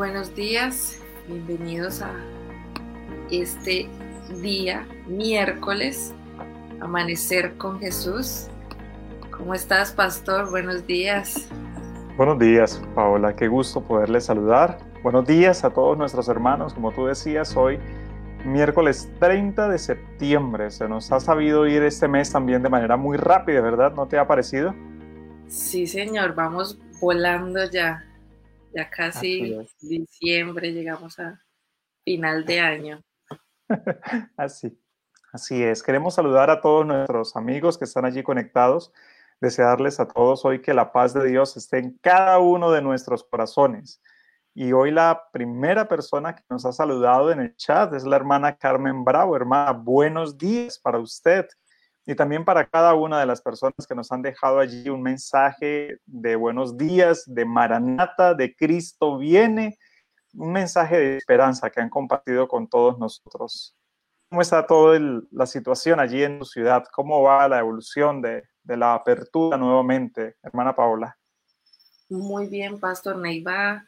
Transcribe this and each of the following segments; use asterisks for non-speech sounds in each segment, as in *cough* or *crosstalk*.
buenos días. Bienvenidos a este día, miércoles, Amanecer con Jesús. ¿Cómo estás, pastor? Buenos días. Buenos días, Paola. Qué gusto poderles saludar. Buenos días a todos nuestros hermanos. Como tú decías, hoy miércoles 30 de septiembre. Se nos ha sabido ir este mes también de manera muy rápida, ¿verdad? ¿No te ha parecido? Sí, señor. Vamos volando ya. Ya casi diciembre, llegamos a final de año. *laughs* así, así es. Queremos saludar a todos nuestros amigos que están allí conectados, desearles a todos hoy que la paz de Dios esté en cada uno de nuestros corazones. Y hoy la primera persona que nos ha saludado en el chat es la hermana Carmen Bravo. Hermana, buenos días para usted y también para cada una de las personas que nos han dejado allí un mensaje de buenos días, de Maranata, de Cristo viene, un mensaje de esperanza que han compartido con todos nosotros. ¿Cómo está toda la situación allí en tu ciudad? ¿Cómo va la evolución de, la apertura nuevamente, hermana Paola? Muy bien, Pastor Neiva.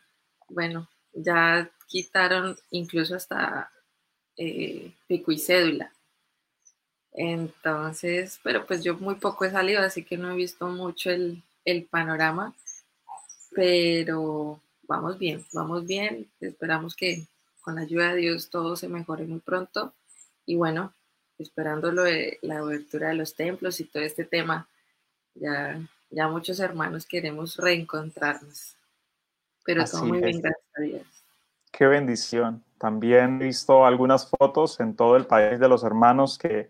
Bueno, ya quitaron incluso hasta eh, pico y cédula. Entonces, pero pues yo muy poco he salido, así que no he visto mucho el, panorama, pero vamos bien, vamos bien, esperamos que con la ayuda de Dios todo se mejore muy pronto y bueno, esperando lo de la abertura de los templos y todo este tema, ya, ya muchos hermanos queremos reencontrarnos, pero todo muy bien, gracias a Dios. Qué bendición. También he visto algunas fotos en todo el país de los hermanos que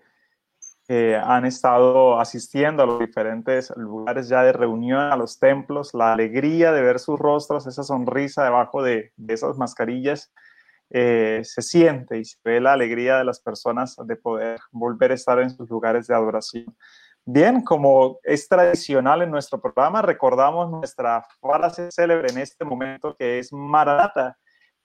han estado asistiendo a los diferentes lugares ya de reunión, a los templos, la alegría de ver sus rostros, esa sonrisa debajo de, esas mascarillas, eh, se siente y se ve la alegría de las personas de poder volver a estar en sus lugares de adoración. Bien, como es tradicional en nuestro programa, recordamos nuestra frase célebre en este momento que es Maranata,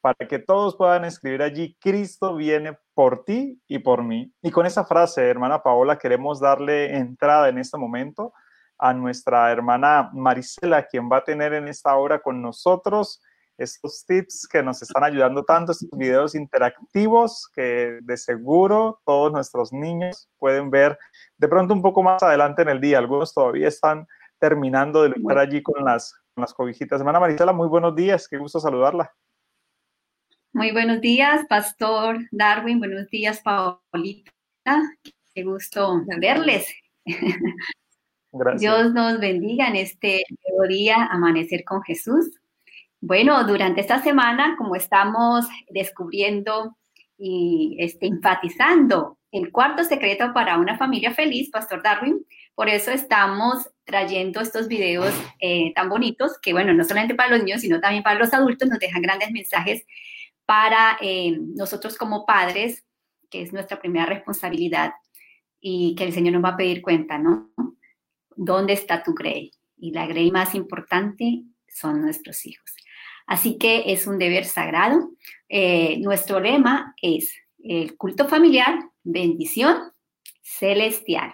para que todos puedan escribir allí, Cristo viene por ti y por mí. Y con esa frase, hermana Paola, queremos darle entrada en este momento a nuestra hermana Marisela, quien va a tener en esta hora con nosotros estos tips que nos están ayudando tanto, estos videos interactivos que de seguro todos nuestros niños pueden ver de pronto un poco más adelante en el día. Algunos todavía están terminando de luchar allí con las, con las cobijitas. Hermana Marisela, muy buenos días, qué gusto saludarla. Muy buenos días, Pastor Darwin. Buenos días, Paulita. Qué gusto verles. Gracias. Dios nos bendiga en este nuevo día, Amanecer con Jesús. Bueno, durante esta semana, como estamos descubriendo y este, enfatizando el cuarto secreto para una familia feliz, Pastor Darwin, por eso estamos trayendo estos videos eh, tan bonitos que, bueno, no solamente para los niños, sino también para los adultos, nos dejan grandes mensajes para eh, nosotros como padres, que es nuestra primera responsabilidad y que el Señor nos va a pedir cuenta, ¿no? ¿Dónde está tu grey? Y la grey más importante son nuestros hijos. Así que es un deber sagrado. Eh, nuestro lema es el culto familiar, bendición celestial.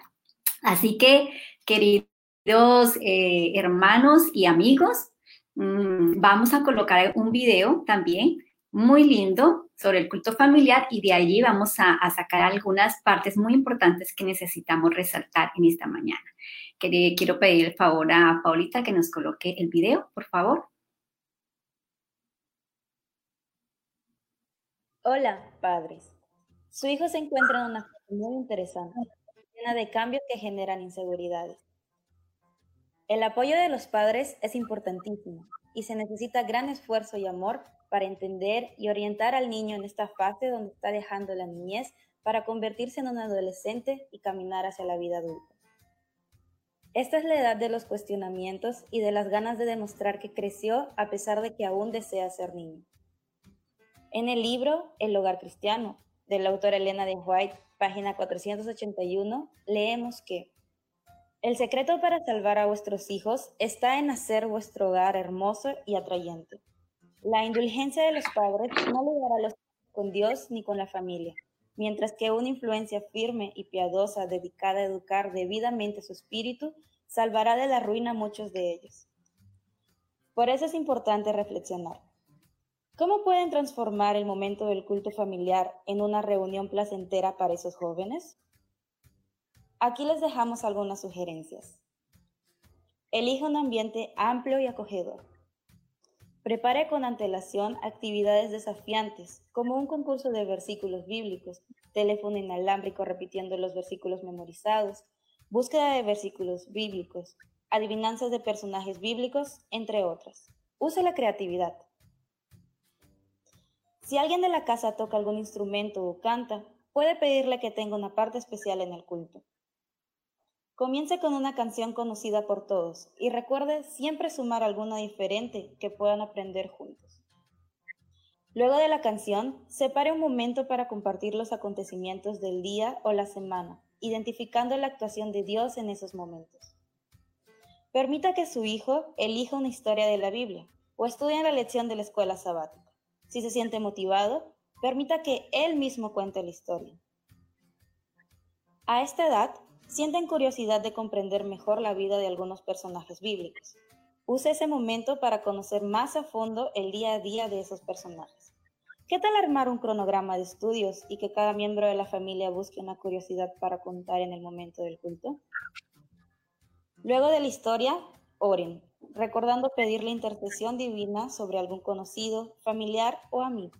Así que, queridos eh, hermanos y amigos, mm, vamos a colocar un video también muy lindo sobre el culto familiar y de allí vamos a, sacar algunas partes muy importantes que necesitamos resaltar en esta mañana. Quiero pedir el favor a Paulita que nos coloque el video, por favor. Hola, padres. Su hijo se encuentra en una fase muy interesante, llena de cambios que generan inseguridades. El apoyo de los padres es importantísimo y se necesita gran esfuerzo y amor para entender y orientar al niño en esta fase donde está dejando la niñez para convertirse en un adolescente y caminar hacia la vida adulta. Esta es la edad de los cuestionamientos y de las ganas de demostrar que creció a pesar de que aún desea ser niño. En el libro El hogar cristiano, de la autora Elena de White, página 481, leemos que el secreto para salvar a vuestros hijos está en hacer vuestro hogar hermoso y atrayente. La indulgencia de los padres no le a los con Dios ni con la familia, mientras que una influencia firme y piadosa dedicada a educar debidamente su espíritu salvará de la ruina a muchos de ellos. Por eso es importante reflexionar. ¿Cómo pueden transformar el momento del culto familiar en una reunión placentera para esos jóvenes? Aquí les dejamos algunas sugerencias. Elige un ambiente amplio y acogedor. Prepare con antelación actividades desafiantes, como un concurso de versículos bíblicos, teléfono inalámbrico repitiendo los versículos memorizados, búsqueda de versículos bíblicos, adivinanzas de personajes bíblicos, entre otras. Use la creatividad. Si alguien de la casa toca algún instrumento o canta, puede pedirle que tenga una parte especial en el culto. Comience con una canción conocida por todos y recuerde siempre sumar alguna diferente que puedan aprender juntos. Luego de la canción, separe un momento para compartir los acontecimientos del día o la semana, identificando la actuación de Dios en esos momentos. Permita que su hijo elija una historia de la Biblia o estudie la lección de la escuela sabática. Si se siente motivado, permita que él mismo cuente la historia. A esta edad, sienten curiosidad de comprender mejor la vida de algunos personajes bíblicos. Use ese momento para conocer más a fondo el día a día de esos personajes. ¿Qué tal armar un cronograma de estudios y que cada miembro de la familia busque una curiosidad para contar en el momento del culto? Luego de la historia, oren recordando pedir la intercesión divina sobre algún conocido, familiar o amigo.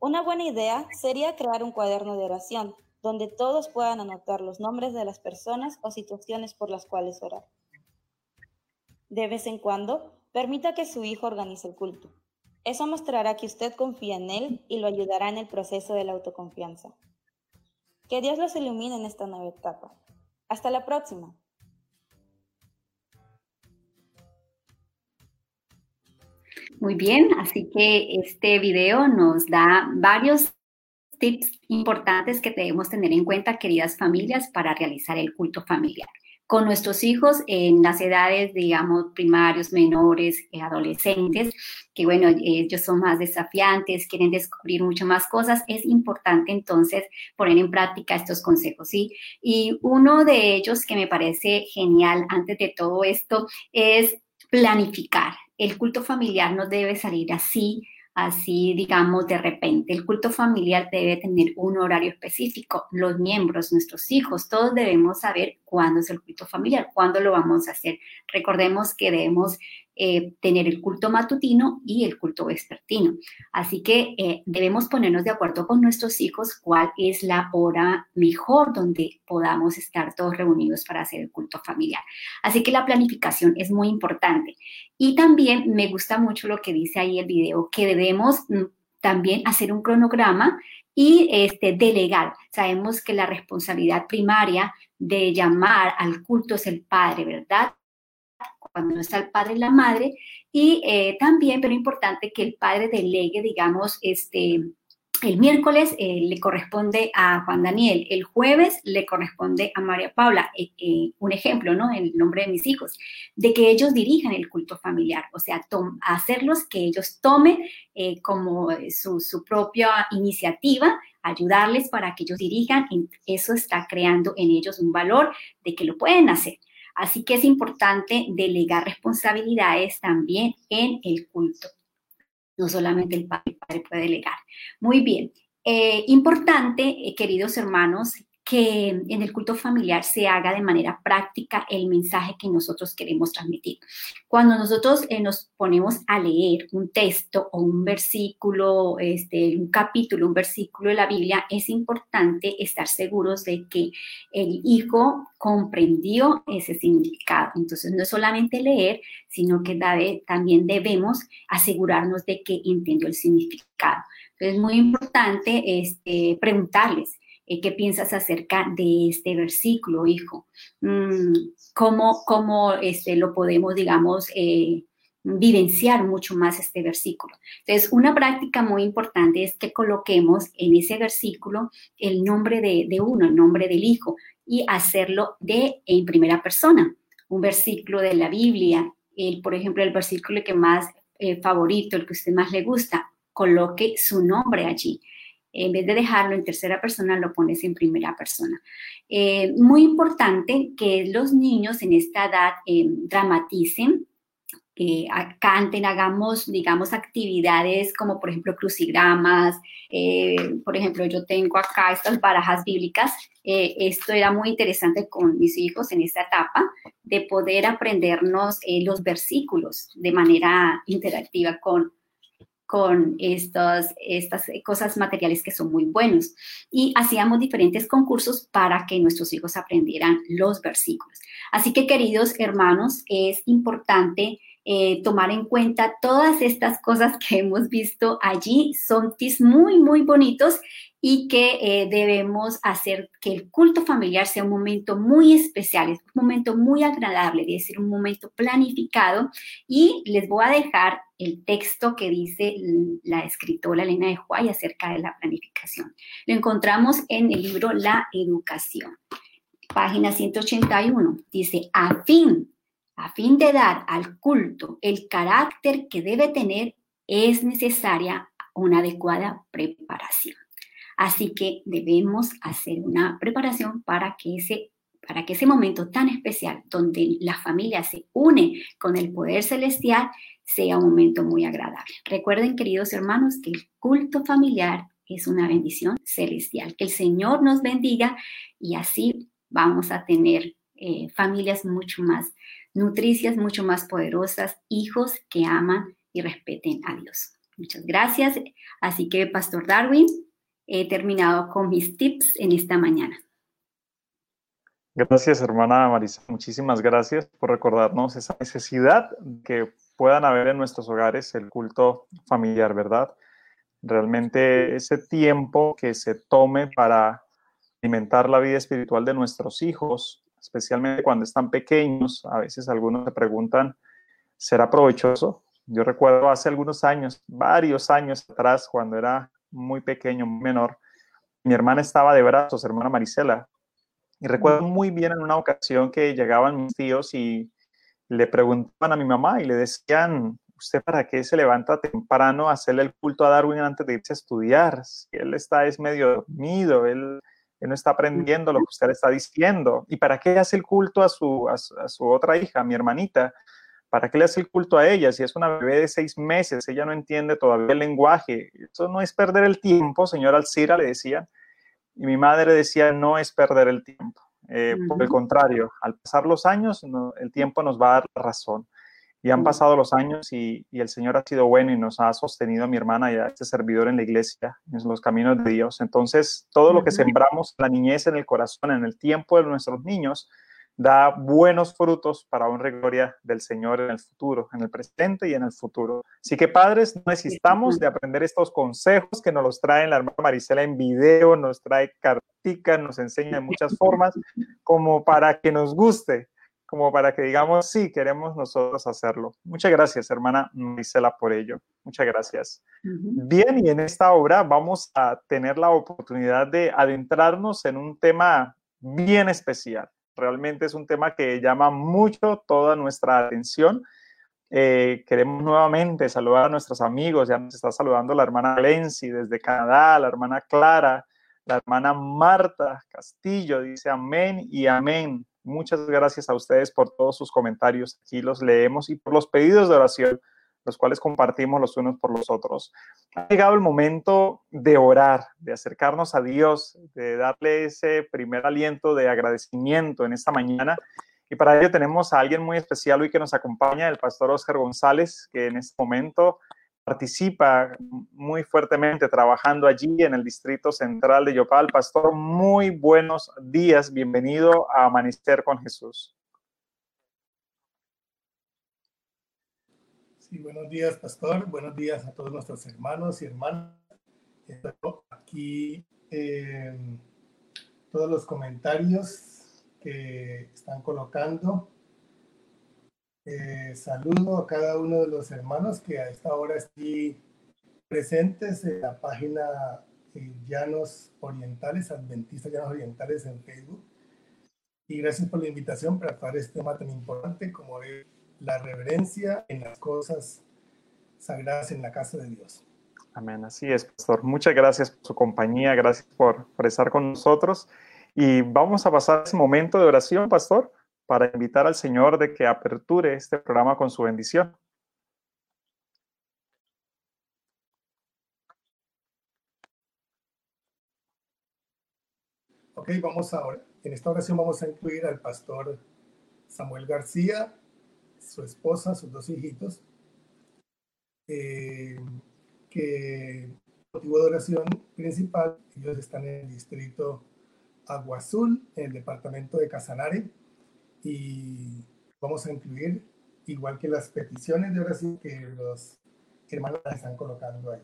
Una buena idea sería crear un cuaderno de oración, donde todos puedan anotar los nombres de las personas o situaciones por las cuales orar. De vez en cuando, permita que su hijo organice el culto. Eso mostrará que usted confía en él y lo ayudará en el proceso de la autoconfianza. Que Dios los ilumine en esta nueva etapa. Hasta la próxima. Muy bien, así que este video nos da varios tips importantes que debemos tener en cuenta, queridas familias, para realizar el culto familiar. Con nuestros hijos en las edades, digamos, primarios, menores, eh, adolescentes, que bueno, ellos son más desafiantes, quieren descubrir mucho más cosas, es importante entonces poner en práctica estos consejos, ¿sí? Y uno de ellos que me parece genial antes de todo esto es planificar. El culto familiar no debe salir así, así digamos de repente. El culto familiar debe tener un horario específico. Los miembros, nuestros hijos, todos debemos saber cuándo es el culto familiar, cuándo lo vamos a hacer. Recordemos que debemos eh, tener el culto matutino y el culto vespertino. Así que eh, debemos ponernos de acuerdo con nuestros hijos cuál es la hora mejor donde podamos estar todos reunidos para hacer el culto familiar. Así que la planificación es muy importante. Y también me gusta mucho lo que dice ahí el video, que debemos mm, también hacer un cronograma y este, delegar. Sabemos que la responsabilidad primaria de llamar al culto es el padre, ¿verdad? Cuando no está el padre y la madre, y eh, también, pero importante, que el padre delegue, digamos, este, el miércoles eh, le corresponde a Juan Daniel, el jueves le corresponde a María Paula. Eh, un ejemplo, ¿no? El nombre de mis hijos, de que ellos dirijan el culto familiar, o sea, hacerlos que ellos tomen como su, su, propia iniciativa, ayudarles para que ellos dirijan. Eso está creando en ellos un valor de que lo pueden hacer. Así que es importante delegar responsabilidades también en el culto. No solamente el padre, puede delegar. Muy bien. Eh, importante, eh, queridos hermanos, que en el culto familiar se haga de manera práctica el mensaje que nosotros queremos transmitir. Cuando nosotros eh, nos ponemos a leer un texto o un versículo, este, un capítulo, un versículo de la Biblia, es importante estar seguros de que el hijo comprendió ese significado. Entonces, no es solamente leer, sino que también debemos asegurarnos de que entendió el significado. Entonces, es muy importante este, preguntarles, ¿Qué piensas acerca de este versículo, hijo? Mm, ¿Cómo, cómo este, lo podemos, digamos, eh, vivenciar mucho más este versículo? Entonces, una práctica muy importante es que coloquemos en ese versículo el nombre de, uno, el nombre del hijo, y hacerlo de en primera persona. Un versículo de la Biblia, el, por ejemplo, el versículo que más eh, favorito, el que a usted más le gusta, coloque su nombre allí en vez de dejarlo en tercera persona, lo pones en primera persona. Eh, muy importante que los niños en esta edad eh, dramaticen eh, canten, hagamos, digamos, actividades como por ejemplo crucigramas, eh, por ejemplo, yo tengo acá estas barajas bíblicas, eh, esto era muy interesante con mis hijos en esta etapa, de poder aprendernos los versículos de manera interactiva con, con estas cosas materiales que son muy buenos. Y hacíamos diferentes concursos para que nuestros hijos aprendieran los versículos. Así que, queridos hermanos, es importante eh, tomar en cuenta todas estas cosas que hemos visto allí. Son tips muy, muy bonitos y que eh, debemos hacer que el culto familiar sea un momento muy especial, un momento muy agradable, debe ser un momento planificado. Y les voy a dejar el texto que dice la escritora Elena de Huay acerca de la planificación. Lo encontramos en el libro La Educación, página 181. Dice, a fin a fin de dar al culto el carácter que debe tener, es necesaria una adecuada preparación. Así que debemos hacer una preparación para que ese para que ese momento tan especial donde la familia se une con el poder celestial sea un momento muy agradable. Recuerden, queridos hermanos, que el culto familiar es una bendición celestial. Que el Señor nos bendiga y así vamos a tener eh, familias mucho más nutricias mucho más poderosas, hijos que aman y respeten a Dios. Muchas gracias. Así que, Pastor Darwin, he terminado con mis tips en esta mañana. Gracias, hermana Marisa. Muchísimas gracias por recordarnos esa necesidad que puedan haber en nuestros hogares el culto familiar, ¿verdad? Realmente ese tiempo que se tome para alimentar la vida espiritual de nuestros hijos especialmente cuando están pequeños. A veces algunos se preguntan, ¿será provechoso? Yo recuerdo hace algunos años, varios años atrás, cuando era muy pequeño, menor, mi hermana estaba de brazos, hermana Marisela, y recuerdo muy bien en una ocasión que llegaban mis tíos y le preguntaban a mi mamá y le decían, ¿usted para qué se levanta temprano a hacerle el culto a Darwin antes de irse a estudiar? Si él está es medio dormido, él él no está aprendiendo lo que usted le está diciendo. ¿Y para qué hace el culto a su, a, su otra hija, a mi hermanita? ¿Para qué le hace el culto a ella? Si es una bebé de seis meses, ella no entiende todavía el lenguaje. Eso no es perder el tiempo, señora Alcira, le decía. Y mi madre decía, no es perder el tiempo. Eh, por el contrario, al pasar los años, el tiempo nos va a dar razón. Y han pasado los años y, el Señor ha sido bueno y nos ha sostenido a mi hermana y a este servidor en la iglesia, en los caminos de Dios. Entonces, todo lo que sembramos, la niñez en el corazón, en el tiempo de nuestros niños, da buenos frutos para honra y gloria del Señor en el futuro, en el presente y en el futuro. Así que padres, necesitamos de aprender estos consejos que nos los trae la hermana Marisela en video, nos trae cartica, nos enseña de muchas formas, como para que nos guste como para que digamos, sí, queremos nosotros hacerlo. Muchas gracias, hermana Marisela, por ello. Muchas gracias. Bien, y en esta obra vamos a tener la oportunidad de adentrarnos en un tema bien especial. Realmente es un tema que llama mucho toda nuestra atención. Eh, queremos nuevamente saludar a nuestros amigos. Ya nos está saludando la hermana Lenzi desde Canadá, la hermana Clara, la hermana Marta Castillo. Dice amén y amén. Muchas gracias a ustedes por todos sus comentarios. Aquí los leemos y por los pedidos de oración, los cuales compartimos los unos por los otros. Ha llegado el momento de orar, de acercarnos a Dios, de darle ese primer aliento de agradecimiento en esta mañana. Y para ello tenemos a alguien muy especial hoy que nos acompaña, el pastor Oscar González, que en este momento participa muy fuertemente trabajando allí en el Distrito Central de Yopal. Pastor, muy buenos días. Bienvenido a Amanecer con Jesús. Sí, buenos días, Pastor. Buenos días a todos nuestros hermanos y hermanas. Aquí eh, todos los comentarios que están colocando eh, saludo a cada uno de los hermanos que a esta hora están presentes en la página eh, Llanos Orientales, Adventistas Llanos Orientales en Facebook. Y gracias por la invitación para tratar este tema tan importante como es la reverencia en las cosas sagradas en la casa de Dios. Amén, así es, pastor. Muchas gracias por su compañía, gracias por, por estar con nosotros. Y vamos a pasar ese momento de oración, pastor para invitar al Señor de que aperture este programa con su bendición. Ok, vamos ahora. En esta ocasión vamos a incluir al pastor Samuel García, su esposa, sus dos hijitos, eh, que motivo de oración principal, ellos están en el distrito Aguazul, en el departamento de Casanare, y vamos a incluir, igual que las peticiones de oración que los hermanos están colocando ahí.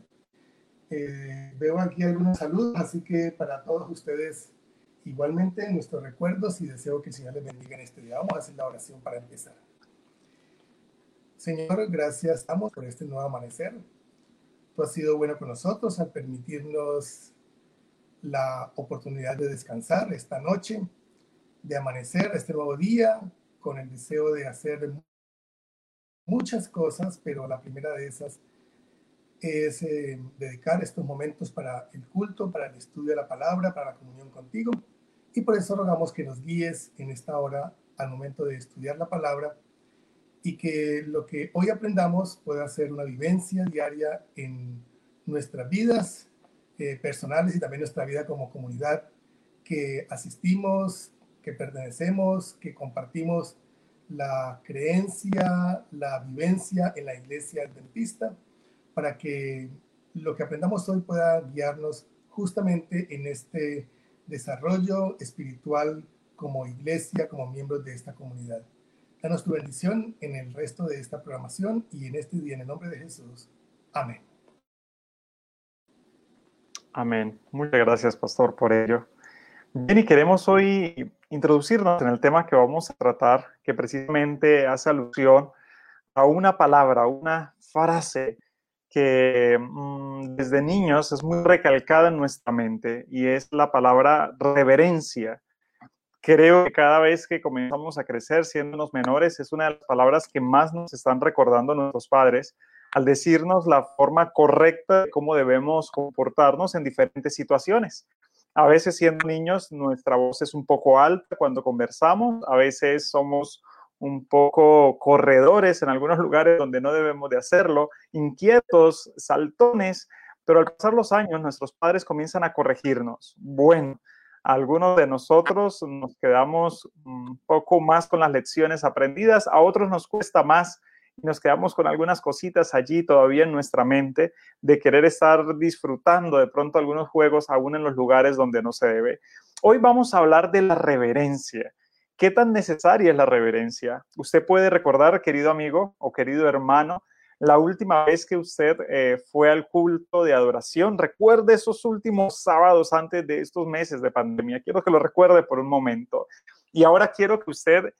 Eh, veo aquí algunos saludos, así que para todos ustedes igualmente nuestros recuerdos y deseo que el Señor les bendiga en este día. Vamos a hacer la oración para empezar. Señor, gracias estamos por este nuevo amanecer. Tú has sido bueno con nosotros al permitirnos la oportunidad de descansar esta noche, de amanecer este nuevo día con el deseo de hacer muchas cosas, pero la primera de esas es eh, dedicar estos momentos para el culto, para el estudio de la palabra, para la comunión contigo. Y por eso rogamos que nos guíes en esta hora al momento de estudiar la palabra y que lo que hoy aprendamos pueda ser una vivencia diaria en nuestras vidas eh, personales y también nuestra vida como comunidad que asistimos, que pertenecemos, que compartimos la creencia, la vivencia en la iglesia adventista para que lo que aprendamos hoy pueda guiarnos justamente en este desarrollo espiritual como iglesia, como miembros de esta comunidad. Danos tu bendición en el resto de esta programación y en este día en el nombre de Jesús. Amén. Amén. Muchas gracias, pastor, por ello. Bien, y queremos hoy introducirnos en el tema que vamos a tratar, que precisamente hace alusión a una palabra, una frase que mm, desde niños es muy recalcada en nuestra mente y es la palabra reverencia. Creo que cada vez que comenzamos a crecer siendo los menores es una de las palabras que más nos están recordando nuestros padres al decirnos la forma correcta de cómo debemos comportarnos en diferentes situaciones. A veces siendo niños nuestra voz es un poco alta cuando conversamos, a veces somos un poco corredores en algunos *laughs* lugares donde no debemos de hacerlo, inquietos, saltones, pero al pasar los años nuestros padres comienzan a corregirnos. Bueno, algunos de nosotros nos quedamos un poco más con las lecciones aprendidas, a otros nos cuesta más nos quedamos con algunas cositas allí todavía en nuestra mente de querer estar disfrutando de pronto algunos juegos aún en los lugares donde no se debe. Hoy vamos a hablar de la reverencia. ¿Qué tan necesaria es la reverencia? Usted puede recordar, querido amigo o querido hermano, la última vez que usted eh, fue al culto de adoración. Recuerde esos últimos sábados antes de estos meses de pandemia. Quiero que lo recuerde por un momento. Y ahora quiero que usted,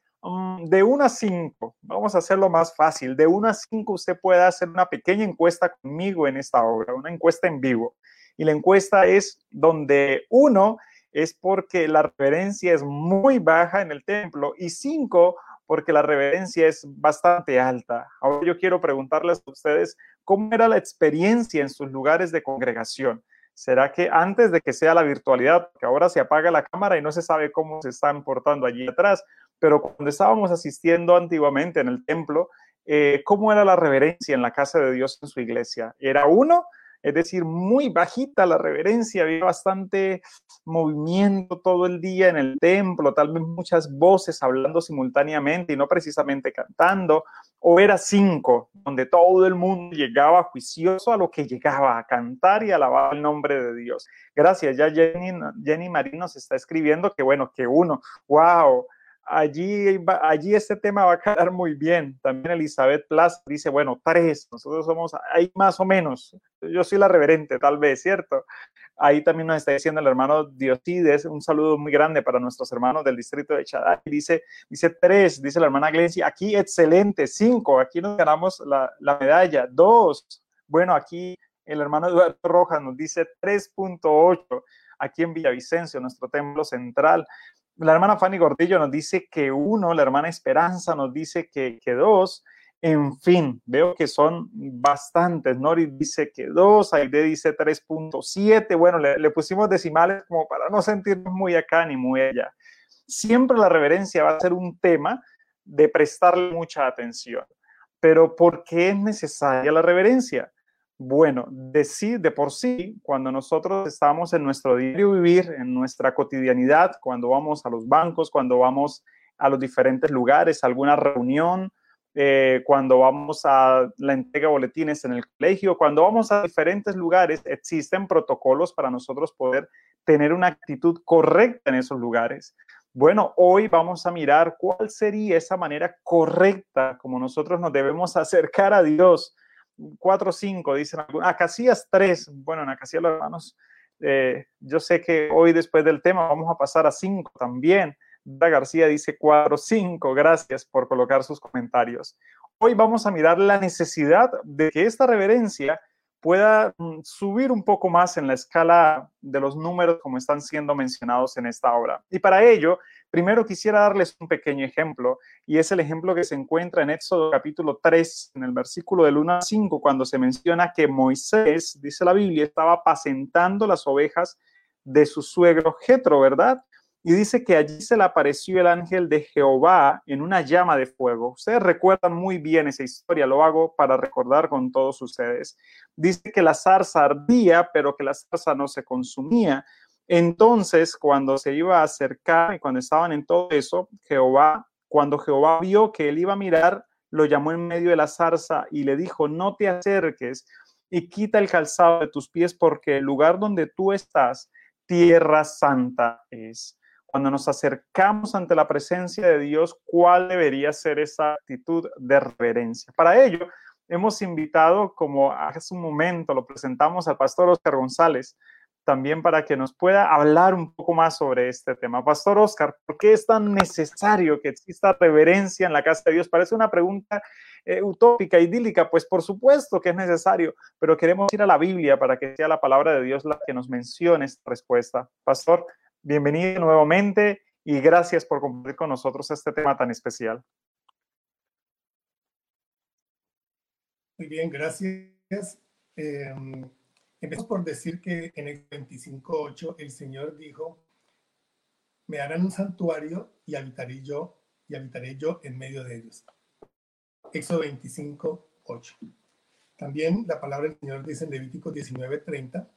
de 1 a 5, vamos a hacerlo más fácil, de 1 a 5 usted pueda hacer una pequeña encuesta conmigo en esta obra, una encuesta en vivo. Y la encuesta es donde uno es porque la reverencia es muy baja en el templo y cinco, porque la reverencia es bastante alta. Ahora yo quiero preguntarles a ustedes cómo era la experiencia en sus lugares de congregación. ¿Será que antes de que sea la virtualidad, que ahora se apaga la cámara y no se sabe cómo se están portando allí atrás, pero cuando estábamos asistiendo antiguamente en el templo, eh, ¿cómo era la reverencia en la casa de Dios en su iglesia? ¿Era uno? es decir, muy bajita la reverencia, había bastante movimiento todo el día en el templo, tal vez muchas voces hablando simultáneamente y no precisamente cantando, o era cinco, donde todo el mundo llegaba juicioso a lo que llegaba, a cantar y alabar el nombre de Dios. Gracias, ya Jenny, Jenny Marín nos está escribiendo que bueno, que uno, wow, allí, allí este tema va a quedar muy bien. También Elizabeth Plaza dice, bueno, tres, nosotros somos ahí más o menos. Yo soy la reverente, tal vez, ¿cierto? Ahí también nos está diciendo el hermano Diosides, un saludo muy grande para nuestros hermanos del distrito de Chaday. Dice, dice tres, dice la hermana Glencia, aquí excelente, cinco, aquí nos ganamos la, la medalla, dos. Bueno, aquí el hermano Eduardo Rojas nos dice 3.8 aquí en Villavicencio, nuestro templo central la hermana Fanny Gordillo nos dice que uno, la hermana Esperanza nos dice que, que dos, en fin, veo que son bastantes. Nori dice que dos, Aide dice 3.7. Bueno, le, pusimos decimales como para no sentirnos muy acá ni muy allá. Siempre la reverencia va a ser un tema de prestarle mucha atención. Pero ¿por qué es necesaria la reverencia? Bueno, de sí, de por sí, cuando nosotros estamos en nuestro diario vivir, en nuestra cotidianidad, cuando vamos a los bancos, cuando vamos a los diferentes lugares, alguna reunión, eh, cuando vamos a la entrega de boletines en el colegio, cuando vamos a diferentes lugares, existen protocolos para nosotros poder tener una actitud correcta en esos lugares. Bueno, hoy vamos a mirar cuál sería esa manera correcta como nosotros nos debemos *laughs* acercar a Dios. Cuatro o cinco, dicen algunos. Acasías tres. Bueno, en Acasías los hermanos, eh, yo sé que hoy después del tema vamos a pasar a cinco también. García dice 4, 5. Gracias por colocar sus comentarios. Hoy vamos a mirar la necesidad de que esta reverencia pueda mm, subir un poco más en la escala de los números como están siendo mencionados en esta obra. Y para ello, primero quisiera darles un pequeño ejemplo, y es el ejemplo que se encuentra en Éxodo capítulo 3, en el versículo del 1 a 5, cuando se menciona que Moisés, dice la Biblia, estaba apacentando las ovejas de su suegro Jetro, ¿verdad? y dice que allí se le apareció el ángel de Jehová en una llama de fuego. Ustedes recuerdan muy bien esa historia, lo hago para recordar con todos ustedes. Dice que la zarza ardía, pero que la zarza no se consumía. Entonces, cuando se iba a acercar y cuando estaban en todo eso, Jehová, cuando Jehová vio que él iba a mirar, lo llamó en medio de la zarza y le dijo, no te acerques y quita el calzado de tus pies porque el lugar donde tú estás, tierra santa es cuando nos acercamos ante la presencia de Dios, cuál debería ser esa actitud de reverencia. Para ello, hemos invitado, como hace un momento lo presentamos al pastor Oscar González, también para que nos pueda hablar un poco más sobre este tema. Pastor Oscar, ¿por qué es tan necesario que exista reverencia en la casa de Dios? Parece una pregunta eh, utópica, idílica, pues por supuesto que es necesario, pero queremos ir a la Biblia para que sea la palabra de Dios la que nos mencione esta respuesta. Pastor, bienvenido nuevamente y gracias por compartir con nosotros este tema tan especial. Muy bien, gracias. Eh, empezamos por decir que en el 25.8 el Señor dijo, me harán un santuario y habitaré yo, y habitaré yo en medio de ellos. Éxodo 25.8. También la palabra del Señor dice en Levítico 19.30,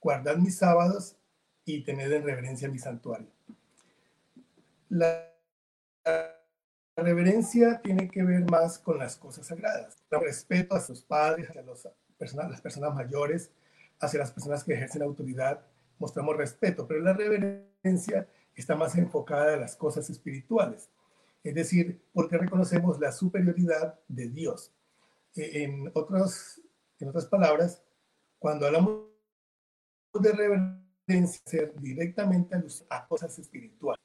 guardad mis sábados y tener en reverencia mi santuario. La, reverencia tiene que ver más con las cosas sagradas. El respeto a sus padres, a las personas mayores, hacia las personas que ejercen autoridad, mostramos respeto, pero la reverencia está más enfocada a las cosas espirituales. Es decir, porque reconocemos la superioridad de Dios. E, en, otros, en otras palabras, cuando hablamos de reverencia, ser directamente a cosas espirituales,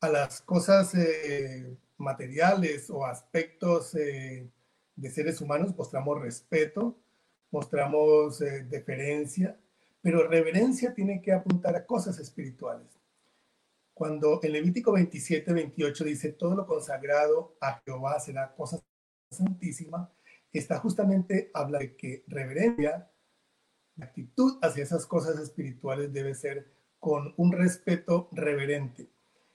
a las cosas eh, materiales o aspectos eh, de seres humanos mostramos respeto, mostramos eh, deferencia, pero reverencia tiene que apuntar a cosas espirituales. Cuando en Levítico 27, 28 dice, todo lo consagrado a Jehová será cosa santísima, está justamente habla de que reverencia la actitud hacia esas cosas espirituales debe ser con un respeto reverente,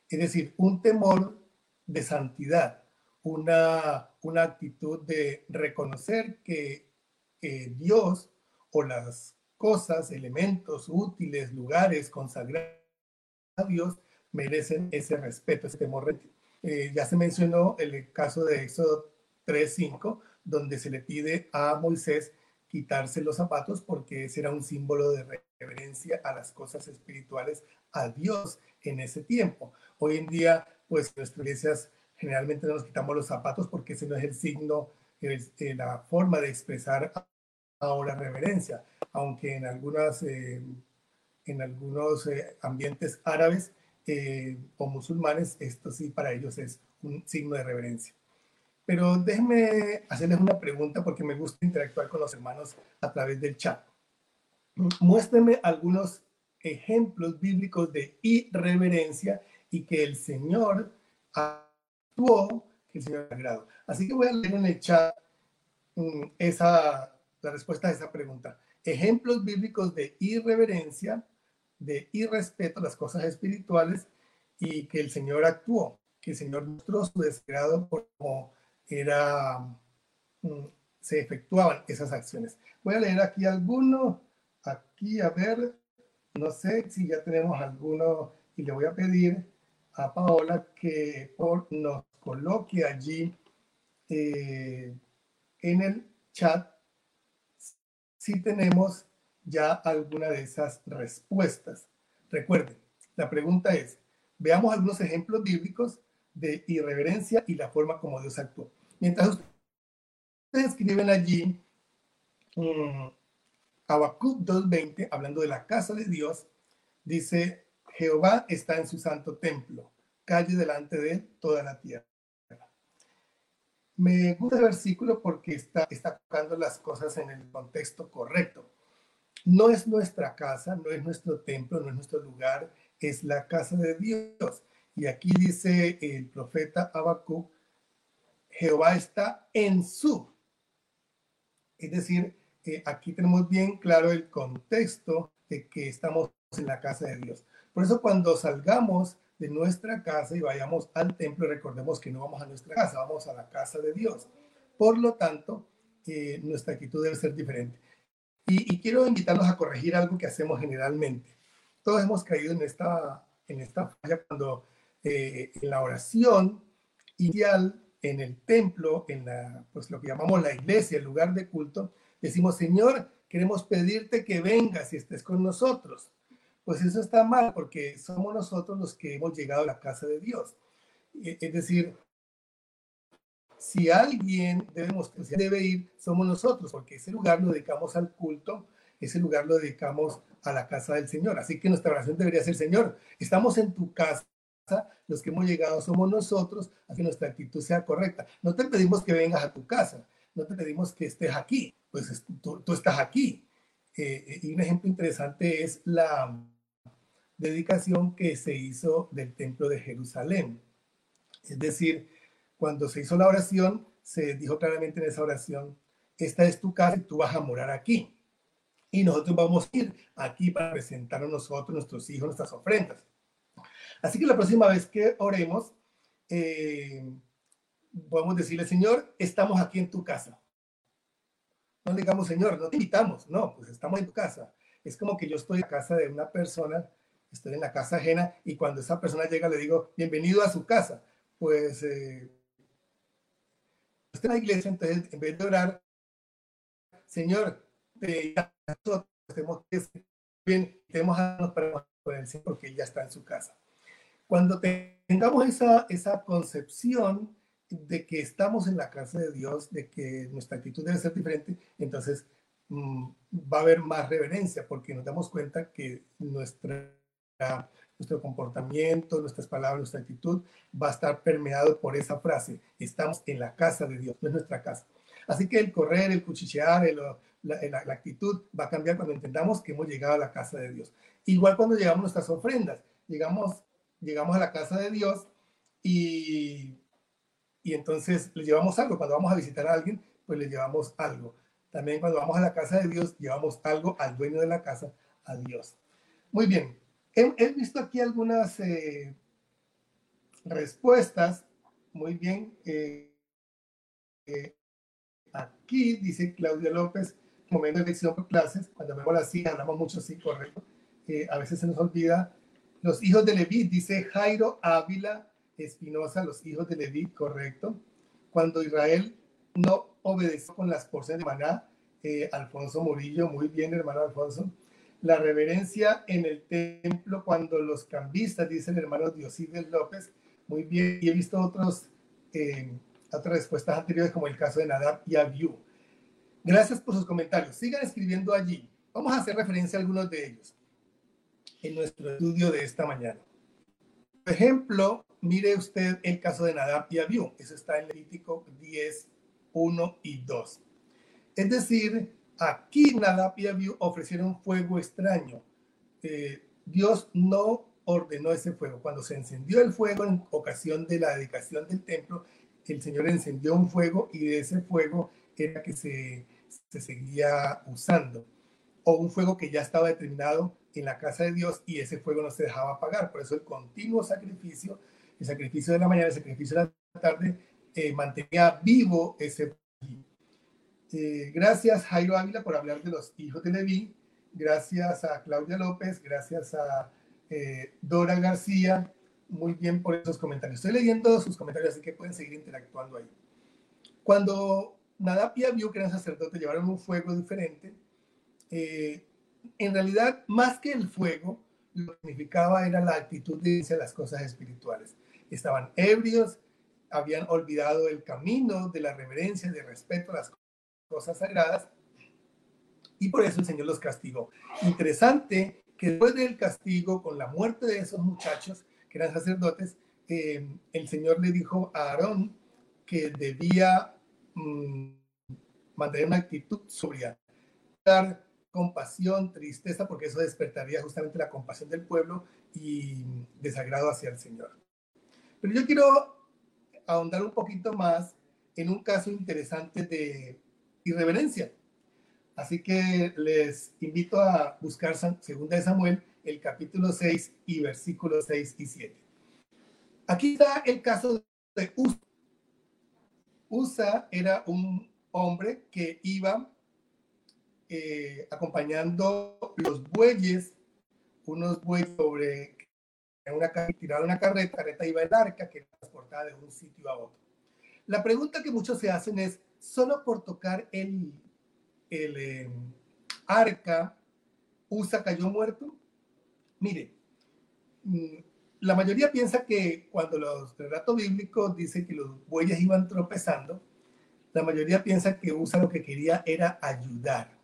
es decir, un temor de santidad, una, una actitud de reconocer que Dios o las cosas, elementos útiles, lugares consagrados a Dios merecen ese respeto, ese temor. Eh, ya se mencionó el caso de Éxodo 3.5, donde se le pide a Moisés quitarse los zapatos porque ese era un símbolo de reverencia a las cosas espirituales, a Dios en ese tiempo. Hoy en día, pues nuestras iglesias generalmente no nos quitamos los zapatos porque ese no es el signo, eh, la forma de expresar ahora reverencia, aunque en algunas, eh, en algunos eh, ambientes árabes o musulmanes, esto sí para ellos es un signo de reverencia. Pero déjenme hacerles una pregunta porque me gusta interactuar con los hermanos a través del chat. Muéstrenme algunos ejemplos bíblicos de irreverencia y que el Señor actuó, que el Señor agrado. Así que voy a leer en el chat mm, esa, la respuesta a esa pregunta. Ejemplos bíblicos de irreverencia, de irrespeto a las cosas espirituales y que el Señor actuó, que el Señor mostró su desagrado por como era mm, se efectuaban esas acciones. Voy a leer aquí alguno, aquí a ver, no sé si ya tenemos alguno y le voy a pedir a Paola que nos coloque allí eh, en el chat si tenemos ya alguna de esas respuestas. Recuerden, la pregunta es, veamos algunos ejemplos bíblicos de irreverencia y la forma como Dios actuó. Mientras ustedes escriben allí um, Habacuc 2.20, hablando de la casa de Dios, dice, Jehová está en su santo templo, calle delante de toda la tierra. Me gusta el versículo porque está, está tocando las cosas en el contexto correcto. No es nuestra casa, no es nuestro templo, no es nuestro lugar, es la casa de Dios. Y aquí dice el profeta Habacuc, Jehová está en su. Es decir, eh, aquí tenemos bien claro el contexto de que estamos en la casa de Dios. Por eso cuando salgamos de nuestra casa y vayamos al templo, recordemos que no vamos a nuestra casa, vamos a la casa de Dios. Por lo tanto, eh, nuestra actitud debe ser diferente. Y, quiero invitarlos a corregir algo que hacemos generalmente. Todos hemos caído en esta, en esta falla cuando eh, en la oración inicial, en el templo, en la, pues lo que llamamos la iglesia, el lugar de culto, decimos, Señor, queremos pedirte que vengas y estés con nosotros. Pues eso está mal porque somos nosotros los que hemos llegado a la casa de Dios. E, es decir, si alguien debemos, debe ir, somos nosotros, porque ese lugar lo dedicamos al culto, ese lugar lo dedicamos a la casa del Señor. Así que nuestra oración debería ser, Señor, estamos en tu casa, los que hemos llegado somos nosotros, así que nuestra actitud sea correcta. No te pedimos que vengas a tu casa, no te pedimos que estés aquí, pues tú, estás aquí. Eh, y un ejemplo interesante es la dedicación que se hizo del templo de Jerusalén. Es decir, cuando se hizo la oración, se dijo claramente en esa oración, esta es tu casa y tú vas a morar aquí. Y nosotros vamos a ir aquí para presentar a nosotros, nuestros hijos, nuestras ofrendas. Así que la próxima vez que oremos, eh, podemos decirle, Señor, estamos aquí en tu casa. No digamos, Señor, no te invitamos. No, pues estamos en tu casa. Es como que yo estoy en la casa de una persona, estoy en la casa ajena y cuando esa persona llega le digo, bienvenido a su casa. Pues, eh, en la iglesia, entonces, en vez de orar, Señor, te nosotros tenemos que bien, tenemos a con el porque ya está en su casa. Cuando tengamos esa, esa concepción de que estamos en la casa de Dios, de que nuestra actitud debe ser diferente, entonces mm, va a haber más reverencia porque nos damos cuenta que nuestra, nuestro comportamiento, nuestras palabras, nuestra actitud va a estar permeado por esa frase, estamos en la casa de Dios, no es nuestra casa. Así que el correr, el cuchichear, la, actitud va a cambiar cuando entendamos que hemos llegado a la casa de Dios. Igual cuando llegamos a nuestras ofrendas, llegamos, llegamos a la casa de Dios y y entonces le llevamos algo. Cuando vamos a visitar a alguien, pues le llevamos algo. También cuando vamos a la casa de Dios, llevamos algo al dueño de la casa, a Dios. Muy bien. He, visto aquí algunas eh, respuestas. Muy bien. Eh, eh, aquí dice Claudia López, momento de lección por clases, cuando vemos así, hablamos mucho así, correcto. a veces se nos olvida. Los hijos de Leví, dice Jairo Ávila Espinosa, los hijos de Leví, correcto. Cuando Israel no obedeció con las porciones de maná, eh, Alfonso Murillo, muy bien, hermano Alfonso. La reverencia en el templo cuando los cambistas, dice el hermano Diosides López, muy bien. Y he visto otros, eh, otras respuestas anteriores, como el caso de Nadab y Abiú. Gracias por sus comentarios. Sigan escribiendo allí. Vamos a hacer referencia a algunos de ellos en nuestro estudio de esta mañana. Por ejemplo, mire usted el caso de Nadab y Abiú. Eso está en Levítico 10, 1 y 2. Es decir, aquí Nadab y Abiú ofrecieron fuego extraño. Eh, Dios no ordenó ese fuego. Cuando se encendió el fuego en ocasión de la dedicación del templo, el Señor encendió un fuego y de ese fuego era que se, se seguía usando. O un fuego que ya estaba determinado en la casa de Dios y ese fuego no se dejaba apagar. Por eso el continuo sacrificio el sacrificio de la mañana, el sacrificio de la tarde, eh, mantenía vivo ese Eh, gracias Jairo Ávila por hablar de los hijos de Leví. Gracias a Claudia López, gracias a eh, Dora García. Muy bien por esos comentarios. Estoy leyendo sus comentarios, así que pueden seguir interactuando ahí. Cuando Nadab y vio que eran sacerdotes, llevaron un fuego diferente. Eh, en realidad, más que el fuego, lo que significaba era la actitud de las cosas espirituales. Estaban ebrios, habían olvidado el camino de la reverencia, de respeto a las cosas sagradas, y por eso el Señor los castigó. Interesante que después del castigo, con la muerte de esos muchachos, que eran sacerdotes, eh, el Señor le dijo a Aarón que debía mm, mantener una actitud sobria, dar compasión, tristeza, porque eso despertaría justamente la compasión del pueblo y desagrado hacia el Señor. Pero yo quiero ahondar un poquito más en un caso interesante de irreverencia. Así que les invito a buscar Segunda de Samuel, el capítulo 6 y versículos 6 y 7. Aquí está el caso de Usa. Usa era un hombre que iba eh, acompañando los bueyes, unos bueyes sobre una, tirada una carreta, carreta iba el arca que transportaba de un sitio a otro. La pregunta que muchos se hacen es, ¿solo por tocar el, el em, arca, Usa cayó muerto? Mire, mm, la mayoría piensa que cuando los relatos bíblicos dicen que los bueyes iban tropezando, la mayoría piensa que Usa lo que quería era ayudar.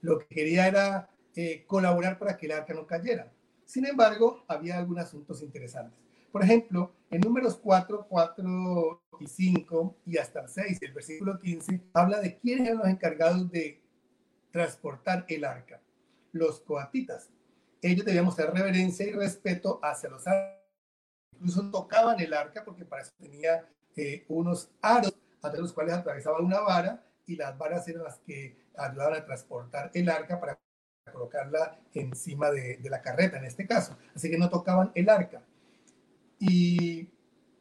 Lo que quería era eh, colaborar para que el arca no cayera. Sin embargo, había algunos asuntos interesantes. Por ejemplo, en números 4, 4 y 5 y hasta el 6, el versículo 15, habla de quiénes eran los encargados de transportar el arca. Los coatitas. Ellos debían mostrar reverencia y respeto hacia los árboles. Incluso tocaban el arca porque para eso tenía eh, unos aros a través de los cuales atravesaba una vara y las varas eran las que ayudaban a transportar el arca para colocarla encima de, la carreta en este caso. Así que no tocaban el arca. Y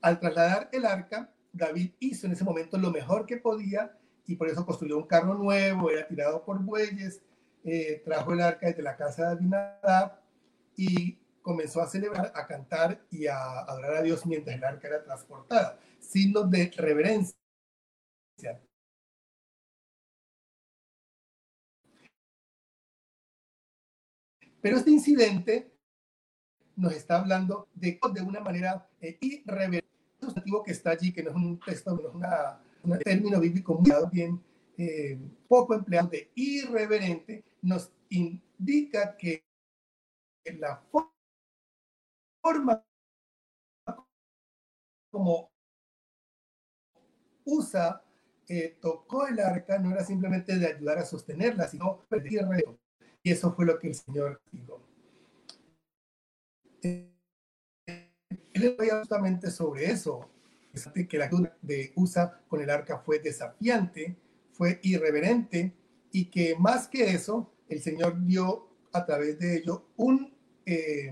al trasladar el arca, David hizo en ese momento lo mejor que podía y por eso construyó un carro nuevo, era tirado por bueyes, eh, trajo el arca desde la casa de Abinadab y comenzó a celebrar, a cantar y a adorar a Dios mientras el arca era transportada. Signos de reverencia. Pero este incidente nos está hablando de, de una manera eh, irreverente. Sustantivo que está allí, que no es un texto, no es una, un término bíblico muy bien eh, poco empleado de irreverente, nos indica que la forma como usa eh, tocó el arca no era simplemente de ayudar a sostenerla, sino pedir reto. Y eso fue lo que el Señor dijo. Eh, él justamente sobre eso, que la actitud de Usa con el arca fue desafiante, fue irreverente y que más que eso, el Señor dio a través de ello un, eh,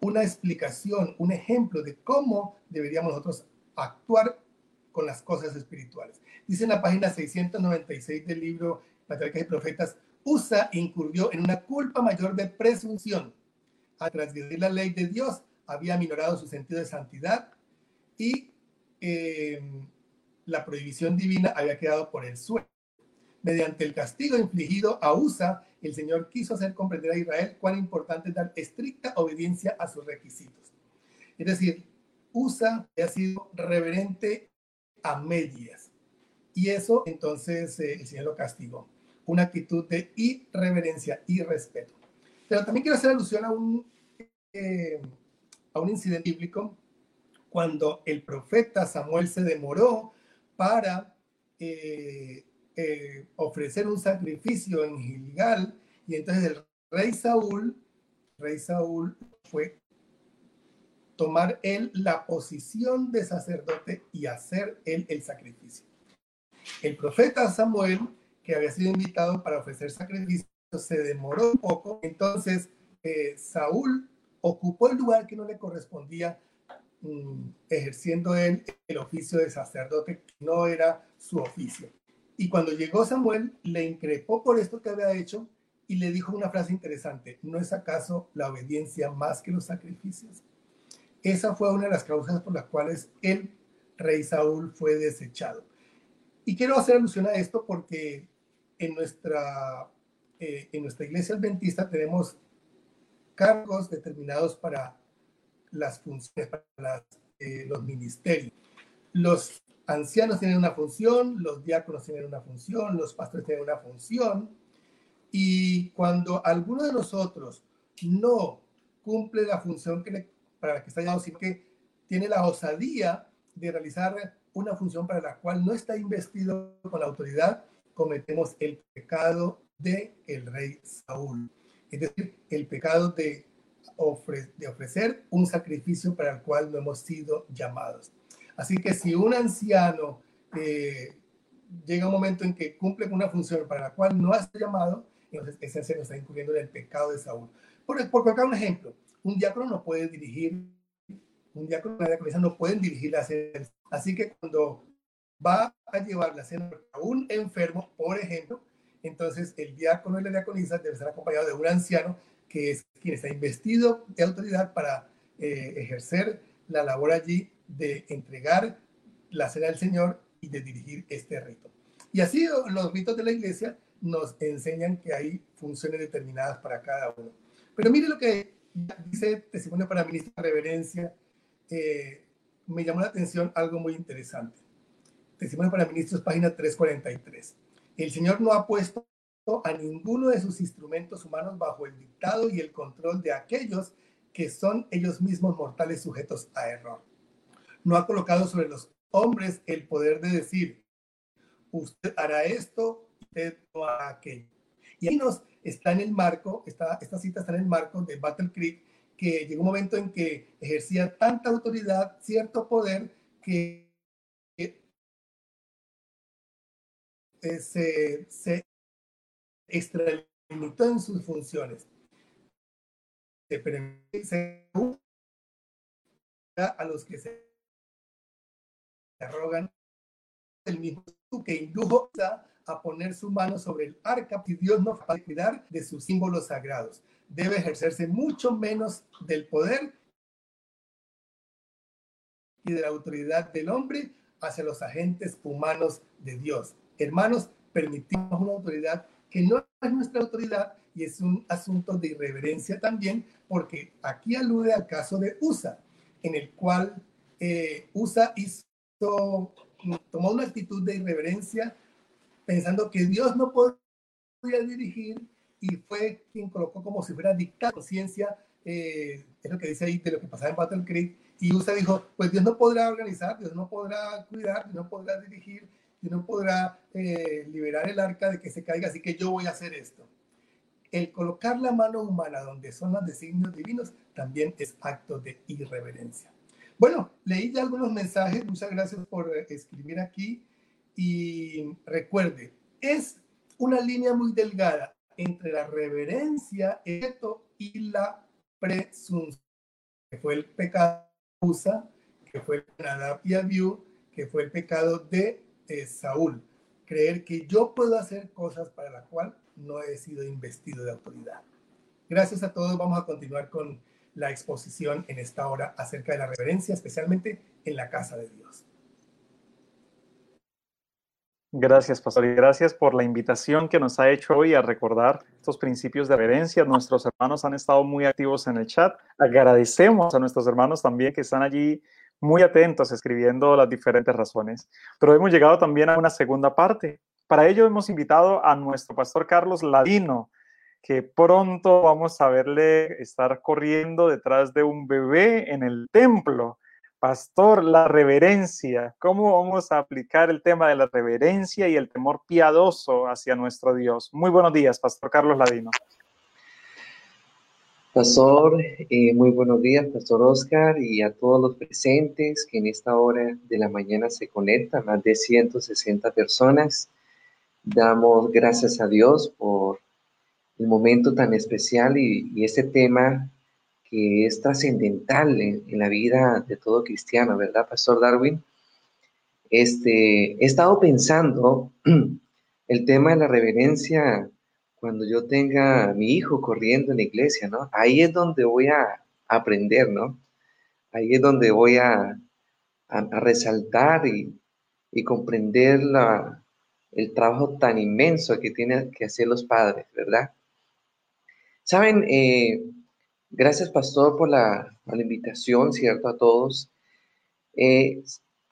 una explicación, un ejemplo de cómo deberíamos nosotros actuar con las cosas espirituales. Dice en la página 696 del libro Patriarcas y Profetas, Usa incurrió en una culpa mayor de presunción. A transgredir la ley de Dios, había minorado su sentido de santidad y eh, la prohibición divina había quedado por el suelo. Mediante el castigo infligido a Usa, el Señor quiso hacer comprender a Israel cuán importante es dar estricta obediencia a sus requisitos. Es decir, Usa ha sido reverente a medias. Y eso entonces eh, el Señor lo castigó una actitud de irreverencia y respeto. Pero también quiero hacer alusión a un, eh, a un incidente bíblico cuando el profeta Samuel se demoró para eh, eh, ofrecer un sacrificio en Gilgal y entonces el rey Saúl, rey Saúl fue tomar él la posición de sacerdote y hacer él el sacrificio. El profeta Samuel que había sido invitado para ofrecer sacrificios, se demoró un poco, entonces eh, Saúl ocupó el lugar que no le correspondía, mm, ejerciendo él el oficio de sacerdote, que no era su oficio. Y cuando llegó Samuel, le increpó por esto que había hecho y le dijo una frase interesante, ¿no es acaso la obediencia más que los sacrificios? Esa fue una de las causas por las cuales el rey Saúl fue desechado. Y quiero hacer alusión a esto porque en nuestra, eh, en nuestra iglesia adventista tenemos cargos determinados para las funciones, para eh, los ministerios. Los ancianos tienen una función, los diáconos tienen una función, los pastores tienen una función. Y cuando alguno de nosotros no cumple la función que para la que está llamado, sino que tiene la osadía de realizar una función para la cual no está investido con la autoridad, cometemos el pecado de el rey Saúl. Es decir, el pecado de, ofrecer un sacrificio para el cual no hemos sido llamados. Así que si un anciano eh, llega un momento en que cumple con una función para la cual no ha sido llamado, entonces ese anciano está incurriendo en el pecado de Saúl. Por, por colocar un ejemplo, un diácono no puede dirigir, un diácono y una diaconisa no pueden dirigir la. Así que cuando va a llevar la cena a un enfermo, por ejemplo, entonces el diácono y la diaconisa debe estar acompañado de un anciano que es quien está investido de autoridad para eh, ejercer la labor allí de entregar la cena del Señor y de dirigir este rito. Y así los ritos de la iglesia nos enseñan que hay funciones determinadas para cada uno. Pero mire lo que dice Testimonio para Ministro de Reverencia. Eh, me llamó la atención algo muy interesante. Testimonio para Ministros, página 343. El Señor no ha puesto a ninguno de sus instrumentos humanos bajo el dictado y el control de aquellos que son ellos mismos mortales sujetos a error. No ha colocado sobre los hombres el poder de decir, usted hará esto, usted no hará aquello. Y ahí nos está en el marco, esta, esta cita está en el marco de Battle Creek, que llegó un momento en que ejercía tanta autoridad, cierto poder, que se, se extralimitó en sus funciones. Se permite a los que se arrogan el mismo que indujo a poner su mano sobre el arca y Dios no va a cuidar de sus símbolos sagrados. Debe ejercerse mucho menos del poder y de la autoridad del hombre hacia los agentes humanos de Dios. Hermanos, permitimos una autoridad que no es nuestra autoridad y es un asunto de irreverencia también, porque aquí alude al caso de USA, en el cual eh, USA hizo, tomó una actitud de irreverencia pensando que Dios no podía dirigir y fue quien colocó como si fuera dictada conciencia, eh, es lo que dice ahí de lo que pasaba en Battle Creek, y USA dijo, pues Dios no podrá organizar, Dios no podrá cuidar, Dios no podrá dirigir, Dios no podrá eh, liberar el arca de que se caiga, así que yo voy a hacer esto. El colocar la mano humana donde son los designios divinos también es acto de irreverencia. Bueno, leí ya algunos mensajes, muchas gracias por eh, escribir aquí y recuerde, es una línea muy delgada entre la reverencia y la presunción, que fue el pecado de Usa, que fue el Nadab y Abiú, que fue el pecado de eh, Saúl. Creer que yo puedo hacer cosas para las cuales no he sido investido de autoridad. Gracias a todos. Vamos a continuar con la exposición en esta hora acerca de la reverencia, especialmente en la casa de Dios. Gracias, pastor, y gracias por la invitación que nos ha hecho hoy a recordar estos principios de reverencia. Nuestros hermanos han estado muy activos en el chat. Agradecemos a nuestros hermanos también que están allí muy atentos escribiendo las diferentes razones. Pero hemos llegado también a una segunda parte. Para ello hemos invitado a nuestro pastor Carlos Ladino, que pronto vamos a verle estar corriendo detrás de un bebé en el templo Pastor, la reverencia. ¿Cómo vamos a aplicar el tema de la reverencia y el temor piadoso hacia nuestro Dios? Muy buenos días, Pastor Carlos Ladino. Pastor, eh, muy buenos días, Pastor Oscar, y a todos los presentes que en esta hora de la mañana se conectan, más de 160 personas. Damos gracias a Dios por el momento tan especial y, y ese tema que es trascendental en, la vida de todo cristiano, ¿verdad, Pastor Darwin? Este, he estado pensando *clears throat* el tema de la reverencia, cuando yo tenga a mi hijo corriendo en la iglesia, ¿no? Ahí es donde voy a aprender, ¿no? Ahí es donde voy a, resaltar y, comprender el trabajo tan inmenso que tienen que hacer los padres, ¿verdad? Saben, eh, gracias Pastor por la, invitación, ¿cierto? A todos. Eh,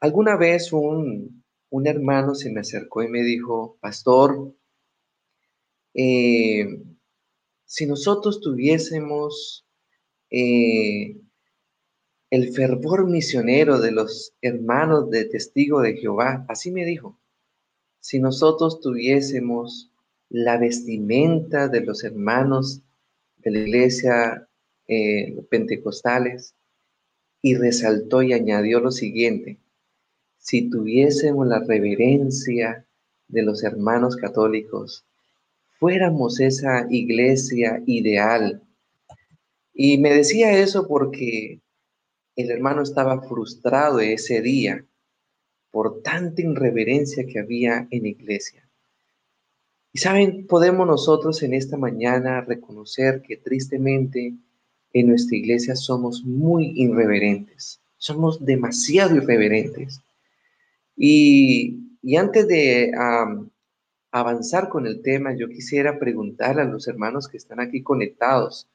alguna vez un, un, hermano se me acercó y me dijo, Pastor, eh, si nosotros tuviésemos el fervor misionero de los hermanos de testigo de Jehová, así me dijo, si nosotros tuviésemos la vestimenta de los hermanos de la iglesia eh, pentecostales y resaltó y añadió lo siguiente, si tuviésemos la reverencia de los hermanos católicos, fuéramos esa iglesia ideal. Y me decía eso porque el hermano estaba frustrado ese día por tanta irreverencia que había en iglesia. Y saben, podemos nosotros en esta mañana reconocer que tristemente en nuestra iglesia somos muy irreverentes, somos demasiado irreverentes. Y, antes de avanzar con el tema, yo quisiera preguntar a los hermanos que están aquí conectados,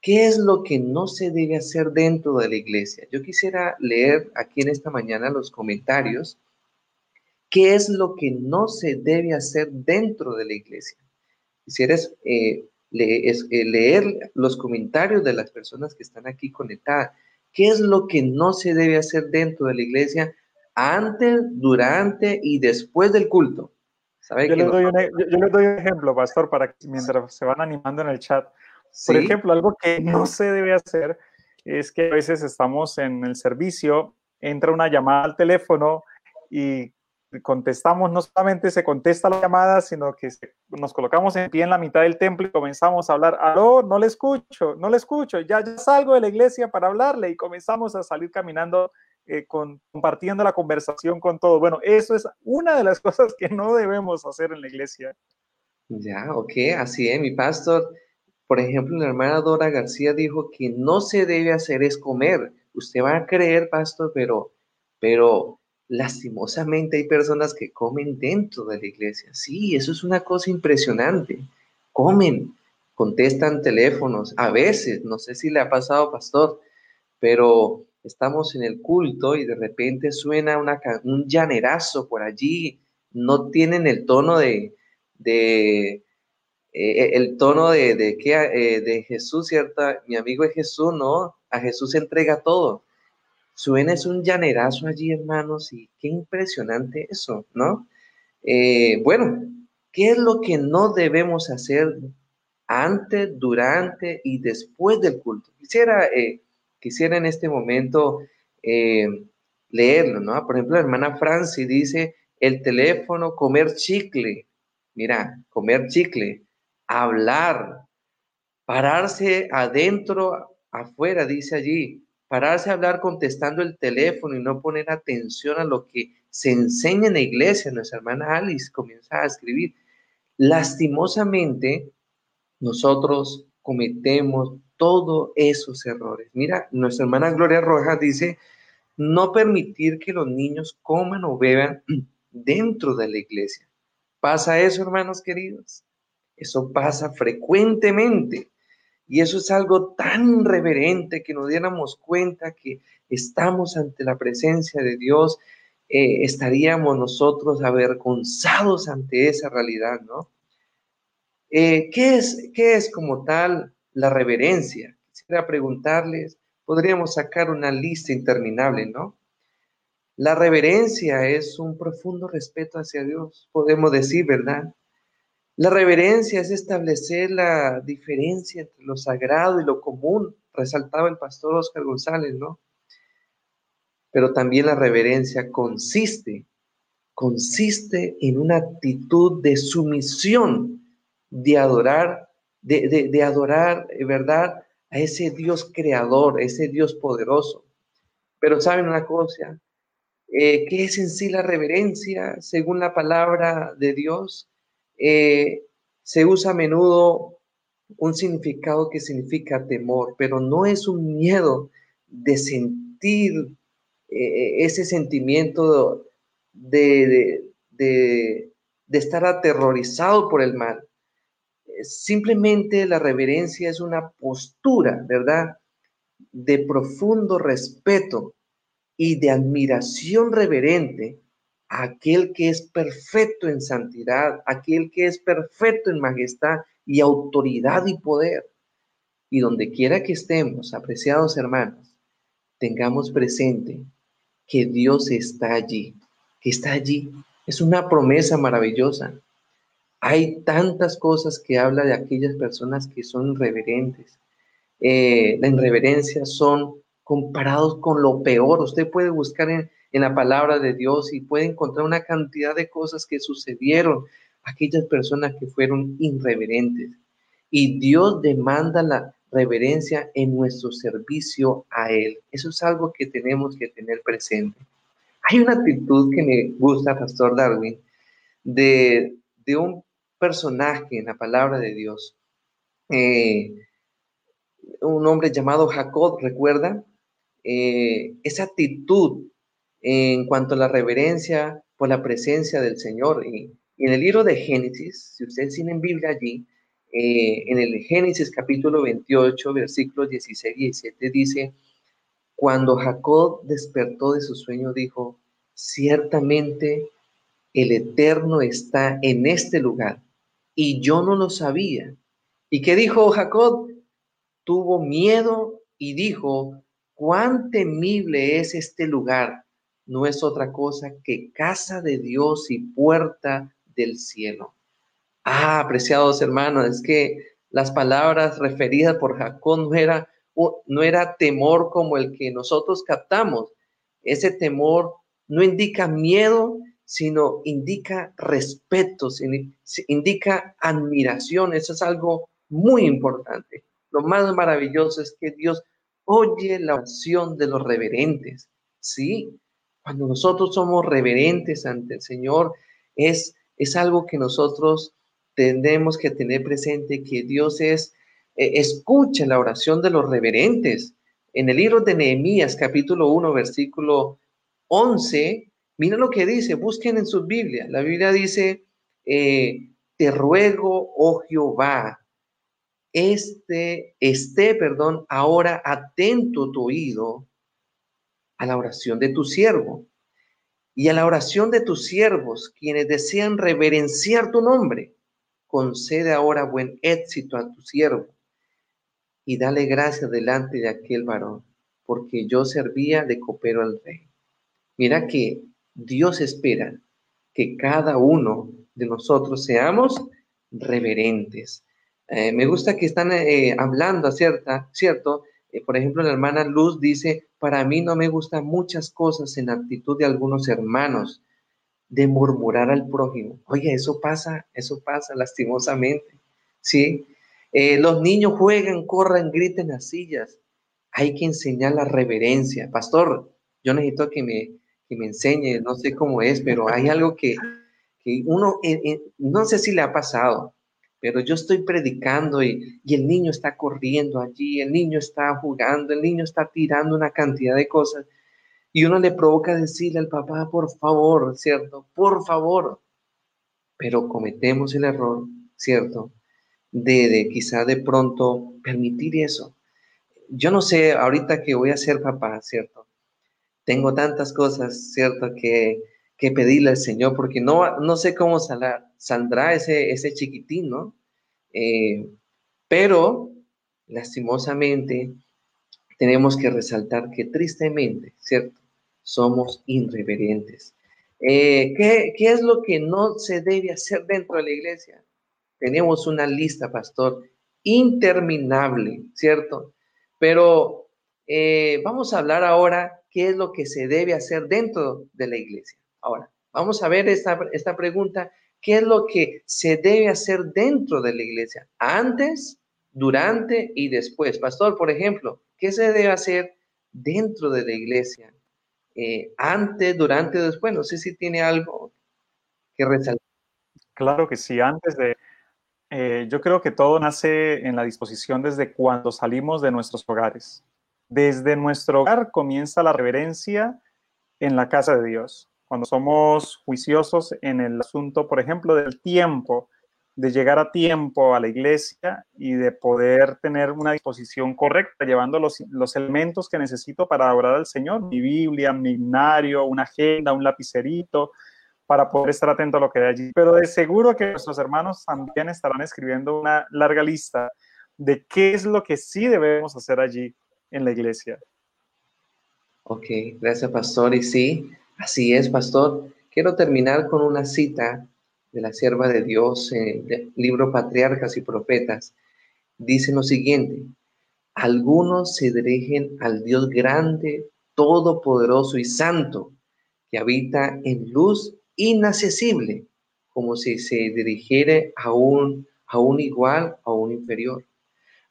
¿qué es lo que no se debe hacer dentro de la iglesia? Yo quisiera leer aquí en esta mañana los comentarios ¿Qué es lo que no se debe hacer dentro de la iglesia? Quisieras eh, eh, leer los comentarios de las personas que están aquí conectadas. ¿Qué es lo que no se debe hacer dentro de la iglesia antes, durante y después del culto? E, yo, les doy un, ejemplo, pastor, para que mientras se van animando en el chat. Por ejemplo, algo que no se debe hacer es que a veces estamos en el servicio, entra una llamada al teléfono y contestamos, no solamente se contesta la llamada, sino que nos colocamos en pie en la mitad del templo y comenzamos a hablar, aló, no le escucho, no le escucho, ya, ya salgo de la iglesia para hablarle y comenzamos a salir caminando, eh, compartiendo la conversación con todo. Bueno, eso es una de las *laughs* cosas que no debemos hacer en la iglesia. Ya, ok, así es, mi pastor. Por ejemplo, la hermana Dora García dijo que no se debe hacer es comer. Usted va a creer, pastor, pero, pero lastimosamente hay personas que comen dentro de la iglesia. Sí, eso es una cosa impresionante. Comen, contestan teléfonos. A veces, no sé si le ha pasado, pastor, pero estamos en el culto y de repente suena una, un llanerazo por allí. No tienen el tono de, de eh, el tono de, de, eh, de Jesús, ¿cierto? Mi amigo es Jesús, ¿no? A Jesús se entrega todo Suena es un llanerazo allí, hermanos, y qué impresionante eso, ¿no? Eh, bueno, ¿qué es lo que no debemos hacer antes, durante y después del culto? Quisiera, eh, quisiera en este momento eh, leerlo, ¿no? Por ejemplo, la hermana Franci dice, el teléfono, comer chicle, mira, comer chicle, hablar, pararse adentro, afuera, dice allí, pararse a hablar contestando el teléfono y no poner atención a lo que se enseña en la iglesia. Nuestra hermana Alice comienza a escribir. Lastimosamente, nosotros cometemos todos esos errores. Mira, nuestra hermana Gloria Rojas dice, no permitir que los niños coman o beban *clears throat* dentro de la iglesia. ¿Pasa eso, hermanos queridos? Eso pasa frecuentemente. Y eso es algo tan reverente que nos diéramos cuenta que estamos ante la presencia de Dios, eh, estaríamos nosotros avergonzados ante esa realidad, ¿no? Eh, ¿qué, es, ¿Qué es como tal la reverencia? Quisiera preguntarles, podríamos sacar una lista interminable, ¿no? La reverencia es un profundo respeto hacia Dios, podemos decir, ¿verdad? La reverencia es establecer la diferencia entre lo sagrado y lo común, resaltaba el pastor Oscar González, ¿no? Pero también la reverencia consiste, consiste en una actitud de sumisión, de adorar, de, adorar, ¿verdad? A ese Dios creador, ese Dios poderoso. Pero saben una cosa, eh, ¿qué es en sí la reverencia según la palabra de Dios? eh, se usa a menudo un significado que significa temor, pero no es un miedo de sentir eh, ese sentimiento de, de, estar aterrorizado por el mal. Simplemente la reverencia es una postura, ¿verdad? De profundo respeto y de admiración reverente a aquel que es perfecto en santidad, aquel que es perfecto en majestad y autoridad y poder. Y donde quiera que estemos, apreciados hermanos, tengamos presente que Dios está allí, que está allí. Es una promesa maravillosa. Hay tantas cosas que habla de aquellas personas que son reverentes. Eh, la irreverencia son comparados con lo peor. Usted puede buscar en, la palabra de Dios y puede encontrar una cantidad de cosas que sucedieron aquellas personas que fueron irreverentes. Y Dios demanda la reverencia en nuestro servicio a Él. Eso es algo que tenemos que tener presente. Hay una actitud que me gusta, Pastor Darwin, de, un personaje en la palabra de Dios. Eh, un hombre llamado Jacob, ¿recuerda? Eh, esa actitud en cuanto a la reverencia por la presencia del Señor. Y, en el libro de Génesis, si ustedes tienen Biblia allí, eh, en el Génesis capítulo 28, versículos 16 y 17 dice, cuando Jacob despertó de su sueño, dijo, ciertamente el Eterno está en este lugar y yo no lo sabía. ¿Y qué dijo Jacob? Tuvo miedo y dijo, cuán temible es este lugar. No es otra cosa que casa de Dios y puerta del cielo. Ah, apreciados hermanos, es que las palabras referidas por Jacob no era, no era temor como el que nosotros captamos. Ese temor no indica miedo, sino indica respeto, indica admiración. Eso es algo muy importante. Lo más maravilloso es que Dios oye la oración de los reverentes. Sí, cuando nosotros somos reverentes ante el Señor, es, es algo que nosotros tenemos que tener presente, que Dios es, eh, escucha la oración de los reverentes. En el libro de Nehemías, capítulo 1, versículo 11, mira lo que dice, busquen en su Biblia. La Biblia dice, eh, te ruego, oh Jehová, este, esté, perdón, ahora atento tu oído a la oración de tu siervo y a la oración de tus siervos, quienes desean reverenciar tu nombre. Concede ahora buen éxito a tu siervo y dale gracia delante de aquel varón, porque yo servía de copero al rey. Mira que Dios espera que cada uno de nosotros seamos reverentes, eh, me gusta que están eh, hablando, ¿cierta? ¿cierto? Eh, por ejemplo, la hermana Luz dice, para mí no me gustan muchas cosas en la actitud de algunos hermanos de murmurar al prójimo. Oye, eso pasa, eso pasa lastimosamente, ¿sí? los niños juegan, corren, griten las sillas. Hay que enseñar la reverencia. Pastor, yo necesito que me, que me enseñe, no sé cómo es, pero hay algo que, que uno, no sé si le ha pasado, pero yo estoy predicando y, el niño está corriendo allí, el niño está jugando, el niño está tirando una cantidad de cosas y uno le provoca decirle al papá, por favor, ¿cierto? Por favor. Pero cometemos el error, ¿cierto? De, de quizá de pronto permitir eso. Yo no sé ahorita que voy a ser papá, ¿cierto? Tengo tantas cosas, ¿cierto? Que, que pedirle al Señor porque no, no sé cómo saldrá ese, ese chiquitín, ¿no? Eh, pero, lastimosamente, tenemos que resaltar que tristemente, ¿cierto? Somos irreverentes. Eh, ¿qué, ¿Qué es lo que no se debe hacer dentro de la iglesia? Tenemos una lista, pastor, interminable, ¿cierto? Pero eh, vamos a hablar ahora qué es lo que se debe hacer dentro de la iglesia. Ahora, vamos a ver esta, esta pregunta qué es lo que se debe hacer dentro de la iglesia, antes, durante y después. Pastor, por ejemplo, ¿qué se debe hacer dentro de la iglesia? Eh, antes, durante, después. No sé si tiene algo que resaltar. Claro que sí, antes de, eh, yo creo que todo nace en la disposición desde cuando salimos de nuestros hogares. Desde nuestro hogar comienza la reverencia en la casa de Dios. Cuando somos juiciosos en el asunto, por ejemplo, del tiempo, de llegar a tiempo a la iglesia y de poder tener una disposición correcta, llevando los, los elementos que necesito para adorar al Señor, mi Biblia, mi himnario, una agenda, un lapicerito, para poder estar atento a lo que hay allí. Pero de seguro que nuestros hermanos también estarán escribiendo una larga lista de qué es lo que sí debemos hacer allí en la iglesia. Ok, gracias pastor. Y sí, así es, pastor. Quiero terminar con una cita de la sierva de Dios en el libro Patriarcas y Profetas. Dice lo siguiente, algunos se dirigen al Dios grande, todopoderoso y santo, que habita en luz inaccesible, como si se dirigiera a un, a un igual, a un inferior.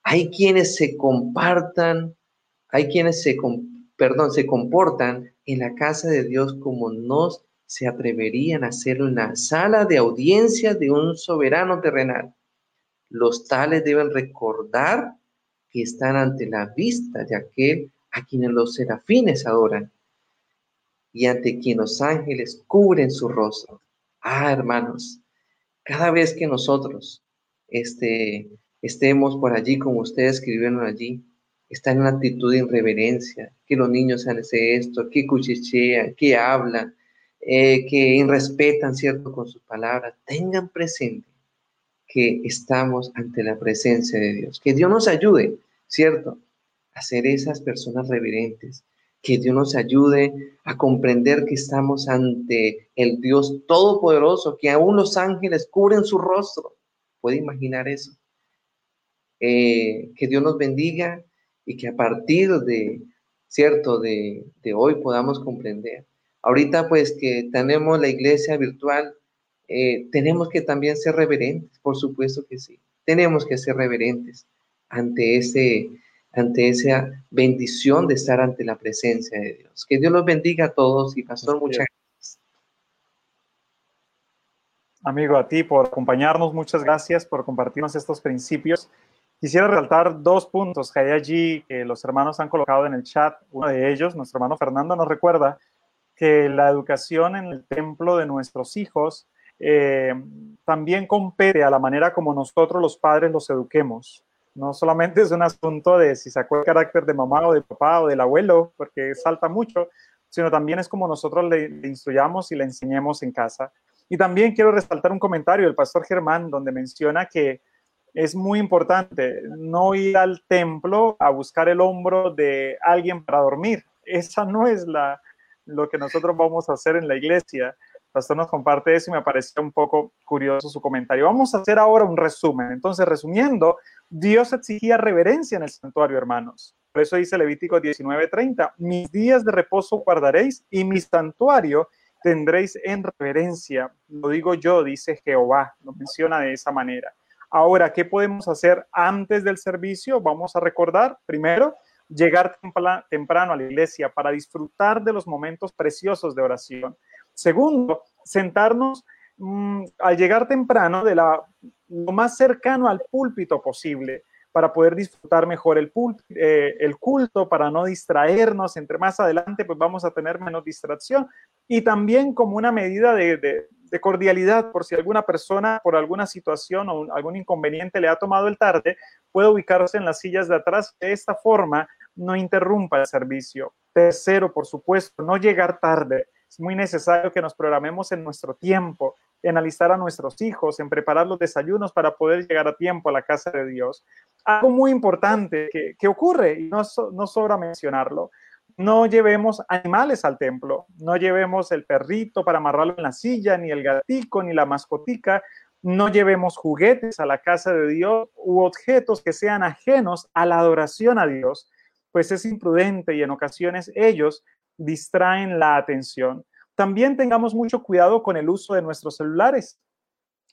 Hay quienes se compartan, hay quienes se, perdón, se comportan en la casa de Dios como no se atreverían a hacerlo en la sala de audiencia de un soberano terrenal. Los tales deben recordar que están ante la vista de aquel a quienes los serafines adoran y ante quien los ángeles cubren su rostro. Ah, hermanos, cada vez que nosotros este, estemos por allí, como ustedes escribieron allí, está en una actitud de irreverencia, que los niños hacen esto, que cuchichean, que hablan, eh, que irrespetan, ¿cierto?, con sus palabras. Tengan presente que estamos ante la presencia de Dios. Que Dios nos ayude, ¿cierto?, a ser esas personas reverentes, que Dios nos ayude a comprender que estamos ante el Dios Todopoderoso, que aún los ángeles cubren su rostro. ¿Puede imaginar eso? Eh, que Dios nos bendiga y que a partir de, cierto, de, de, hoy podamos comprender. Ahorita pues que tenemos la iglesia virtual, eh, tenemos que también ser reverentes, por supuesto que sí. Tenemos que ser reverentes ante ese ante esa bendición de estar ante la presencia de Dios. Que Dios los bendiga a todos y pastor, muchas gracias. Amigo, a ti por acompañarnos, muchas gracias por compartirnos estos principios. Quisiera resaltar dos puntos que hay allí que los hermanos han colocado en el chat. Uno de ellos, nuestro hermano Fernando, nos recuerda que la educación en el templo de nuestros hijos eh, también compete a la manera como nosotros los padres los eduquemos. No solamente es un asunto de si sacó el carácter de mamá o de papá o del abuelo, porque salta mucho, sino también es como nosotros le, instruyamos y le enseñemos en casa. Y también quiero resaltar un comentario del pastor Germán donde menciona que es muy importante no ir al templo a buscar el hombro de alguien para dormir. Esa no es la, lo que nosotros vamos a hacer en la iglesia. Pastor nos comparte eso y me pareció un poco curioso su comentario. Vamos a hacer ahora un resumen. Entonces, resumiendo, Dios exigía reverencia en el santuario, hermanos. Por eso dice Levítico 19:30, mis días de reposo guardaréis y mi santuario tendréis en reverencia. Lo digo yo, dice Jehová, lo menciona de esa manera. Ahora, ¿qué podemos hacer antes del servicio? Vamos a recordar, primero, llegar temprano a la iglesia para disfrutar de los momentos preciosos de oración. Segundo, sentarnos Mm, al llegar temprano de la, lo más cercano al púlpito posible para poder disfrutar mejor el, eh, el culto, para no distraernos, entre más adelante pues vamos a tener menos distracción y también como una medida de, cordialidad por si alguna persona por alguna situación o algún inconveniente le ha tomado el tarde, puede ubicarse en las sillas de atrás, de esta forma no interrumpa el servicio. Tercero, por supuesto, no llegar tarde. Es muy necesario que nos programemos en nuestro tiempo, en alistar a nuestros hijos, en preparar los desayunos para poder llegar a tiempo a la casa de Dios. Algo muy importante que, ocurre, y no sobra mencionarlo, no llevemos animales al templo, no llevemos el perrito para amarrarlo en la silla, ni el gatico, ni la mascotica, no llevemos juguetes a la casa de Dios u objetos que sean ajenos a la adoración a Dios, pues es imprudente y en ocasiones ellos distraen la atención. También tengamos mucho cuidado con el uso de nuestros celulares.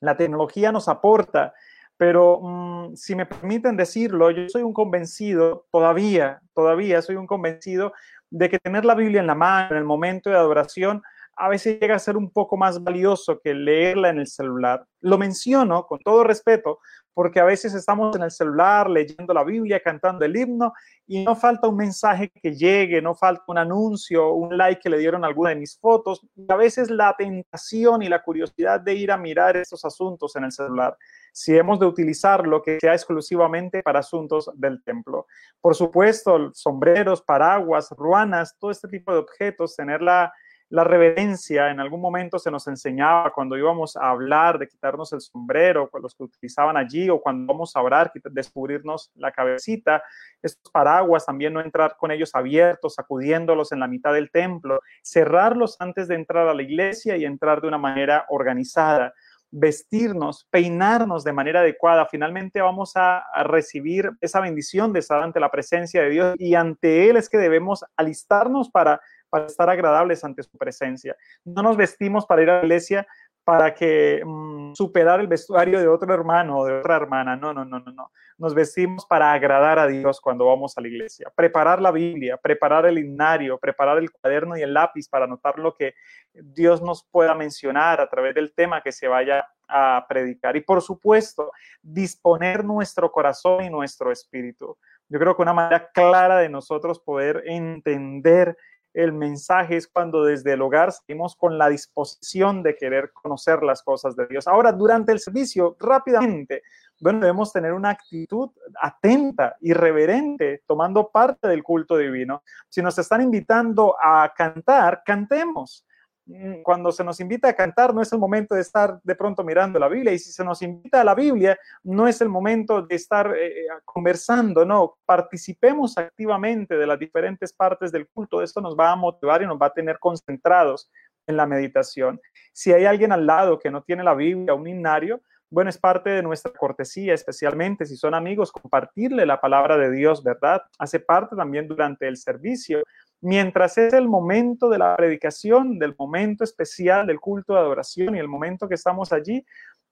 La tecnología nos aporta, pero mm, si me permiten decirlo, yo soy un convencido, todavía, todavía soy un convencido de que tener la Biblia en la mano en el momento de adoración a veces llega a ser un poco más valioso que leerla en el celular. Lo menciono con todo respeto porque a veces estamos en el celular leyendo la Biblia, cantando el himno y no falta un mensaje que llegue, no falta un anuncio, un like que le dieron alguna de mis fotos a veces la tentación y la curiosidad de ir a mirar estos asuntos en el celular si hemos de utilizarlo que sea exclusivamente para asuntos del templo. Por supuesto, sombreros, paraguas, ruanas, todo este tipo de objetos, tener la, reverencia, en algún momento se nos enseñaba cuando íbamos a hablar de quitarnos el sombrero, con los que utilizaban allí, o cuando vamos a orar, descubrirnos la cabecita, estos paraguas también no entrar con ellos abiertos, sacudiéndolos en la mitad del templo, cerrarlos antes de entrar a la iglesia y entrar de una manera organizada vestirnos, peinarnos de manera adecuada, finalmente vamos a, recibir esa bendición de estar ante la presencia de Dios y ante Él es que debemos alistarnos para, para estar agradables ante su presencia. No nos vestimos para ir a la iglesia para que mm, superar el vestuario de otro hermano o de otra hermana. No, no, no, no, no. Nos vestimos para agradar a Dios cuando vamos a la iglesia. Preparar la Biblia, preparar el himnario, preparar el cuaderno y el lápiz para anotar lo que Dios nos pueda mencionar a través del tema que se vaya a predicar. Y por supuesto, disponer nuestro corazón y nuestro espíritu. Yo creo que una manera clara de nosotros poder entender el mensaje es cuando desde el hogar seguimos con la disposición de querer conocer las cosas de Dios. Ahora, durante el servicio, rápidamente, bueno, debemos tener una actitud atenta y reverente, tomando parte del culto divino. Si nos están invitando a cantar, cantemos. Mm, cuando se nos invita a cantar, no es el momento de estar de pronto mirando la Biblia. Y si se nos invita a la Biblia, no es el momento de estar eh, eh, conversando, no. Participemos activamente de las diferentes partes del culto. Esto nos va a motivar y nos va a tener concentrados en la meditación. Si hay alguien al lado que no tiene la Biblia, un himnario, bueno, es parte de nuestra cortesía, especialmente si son amigos, compartirle la palabra de Dios, ¿verdad? Hace parte también durante el servicio mientras es el momento de la predicación, del momento especial del culto de adoración y el momento que estamos allí,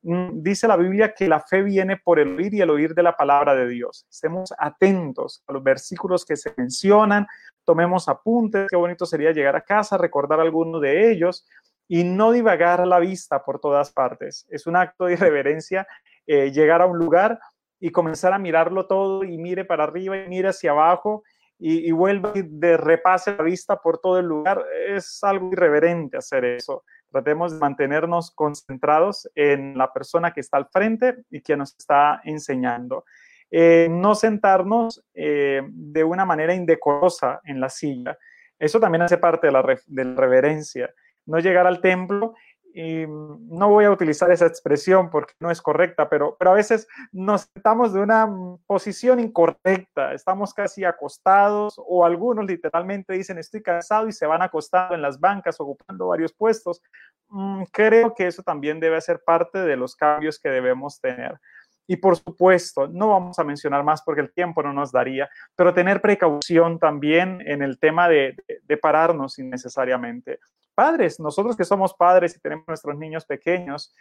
mm, dice la Biblia que la fe viene por el oír y el oír de la palabra de Dios. Estemos atentos a los versículos que se mencionan, tomemos apuntes, qué bonito sería llegar a casa, recordar alguno de ellos y no divagar la vista por todas partes. Es un acto de irreverencia eh, llegar a un lugar y comenzar a mirarlo todo y mire para arriba y mire hacia abajo y, y vuelva y de repase la vista por todo el lugar. Es algo irreverente hacer eso. Tratemos de mantenernos concentrados en la persona que está al frente y que nos está enseñando. Eh, no sentarnos eh, de una manera indecorosa en la silla. Eso también hace parte de la, de la reverencia. No llegar al templo y no voy a utilizar esa expresión porque no es correcta, pero, pero a veces nos estamos de una posición incorrecta, estamos casi acostados o algunos literalmente dicen estoy cansado y se van acostando en las bancas ocupando varios puestos. Mm, creo que eso también debe ser parte de los cambios que debemos tener. Y por supuesto, no vamos a mencionar más porque el tiempo no nos daría, pero tener precaución también en el tema de, de pararnos innecesariamente padres, nosotros que somos padres y tenemos nuestros niños pequeños,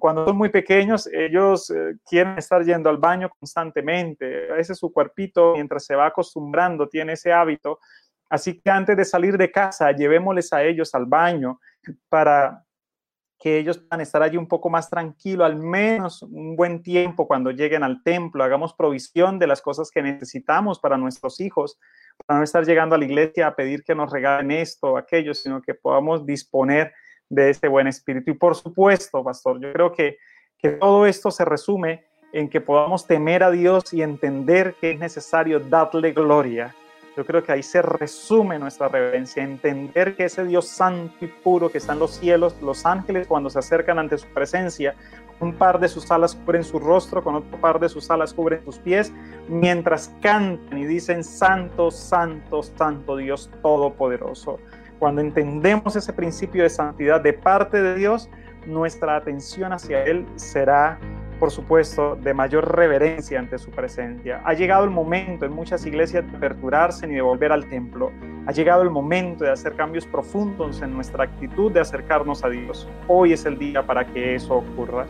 cuando son muy pequeños, ellos eh, quieren estar yendo al baño constantemente. A veces su cuerpito, mientras se va acostumbrando, tiene ese hábito. Así que antes de salir de casa, llevémosles a ellos al baño para que ellos puedan estar allí un poco más tranquilo, al menos un buen tiempo cuando lleguen al templo. Hagamos provisión de las cosas que necesitamos para nuestros hijos para no estar llegando a la iglesia a pedir que nos regalen esto o aquello, sino que podamos disponer de ese buen espíritu. Y por supuesto, pastor, yo creo que, que todo esto se resume en que podamos temer a Dios y entender que es necesario darle gloria. Yo creo que ahí se resume nuestra reverencia, entender que ese Dios santo y puro que está en los cielos, los ángeles cuando se acercan ante su presencia, un par de sus alas cubren su rostro, con otro par de sus alas cubren sus pies, mientras cantan y dicen, Santo, Santo, Santo Dios Todopoderoso. Cuando entendemos ese principio de santidad de parte de Dios, nuestra atención hacia Él será, por supuesto, de mayor reverencia ante su presencia. Ha llegado el momento en muchas iglesias de aperturarse ni de volver al templo. Ha llegado el momento de hacer cambios profundos en nuestra actitud de acercarnos a Dios. Hoy es el día para que eso ocurra.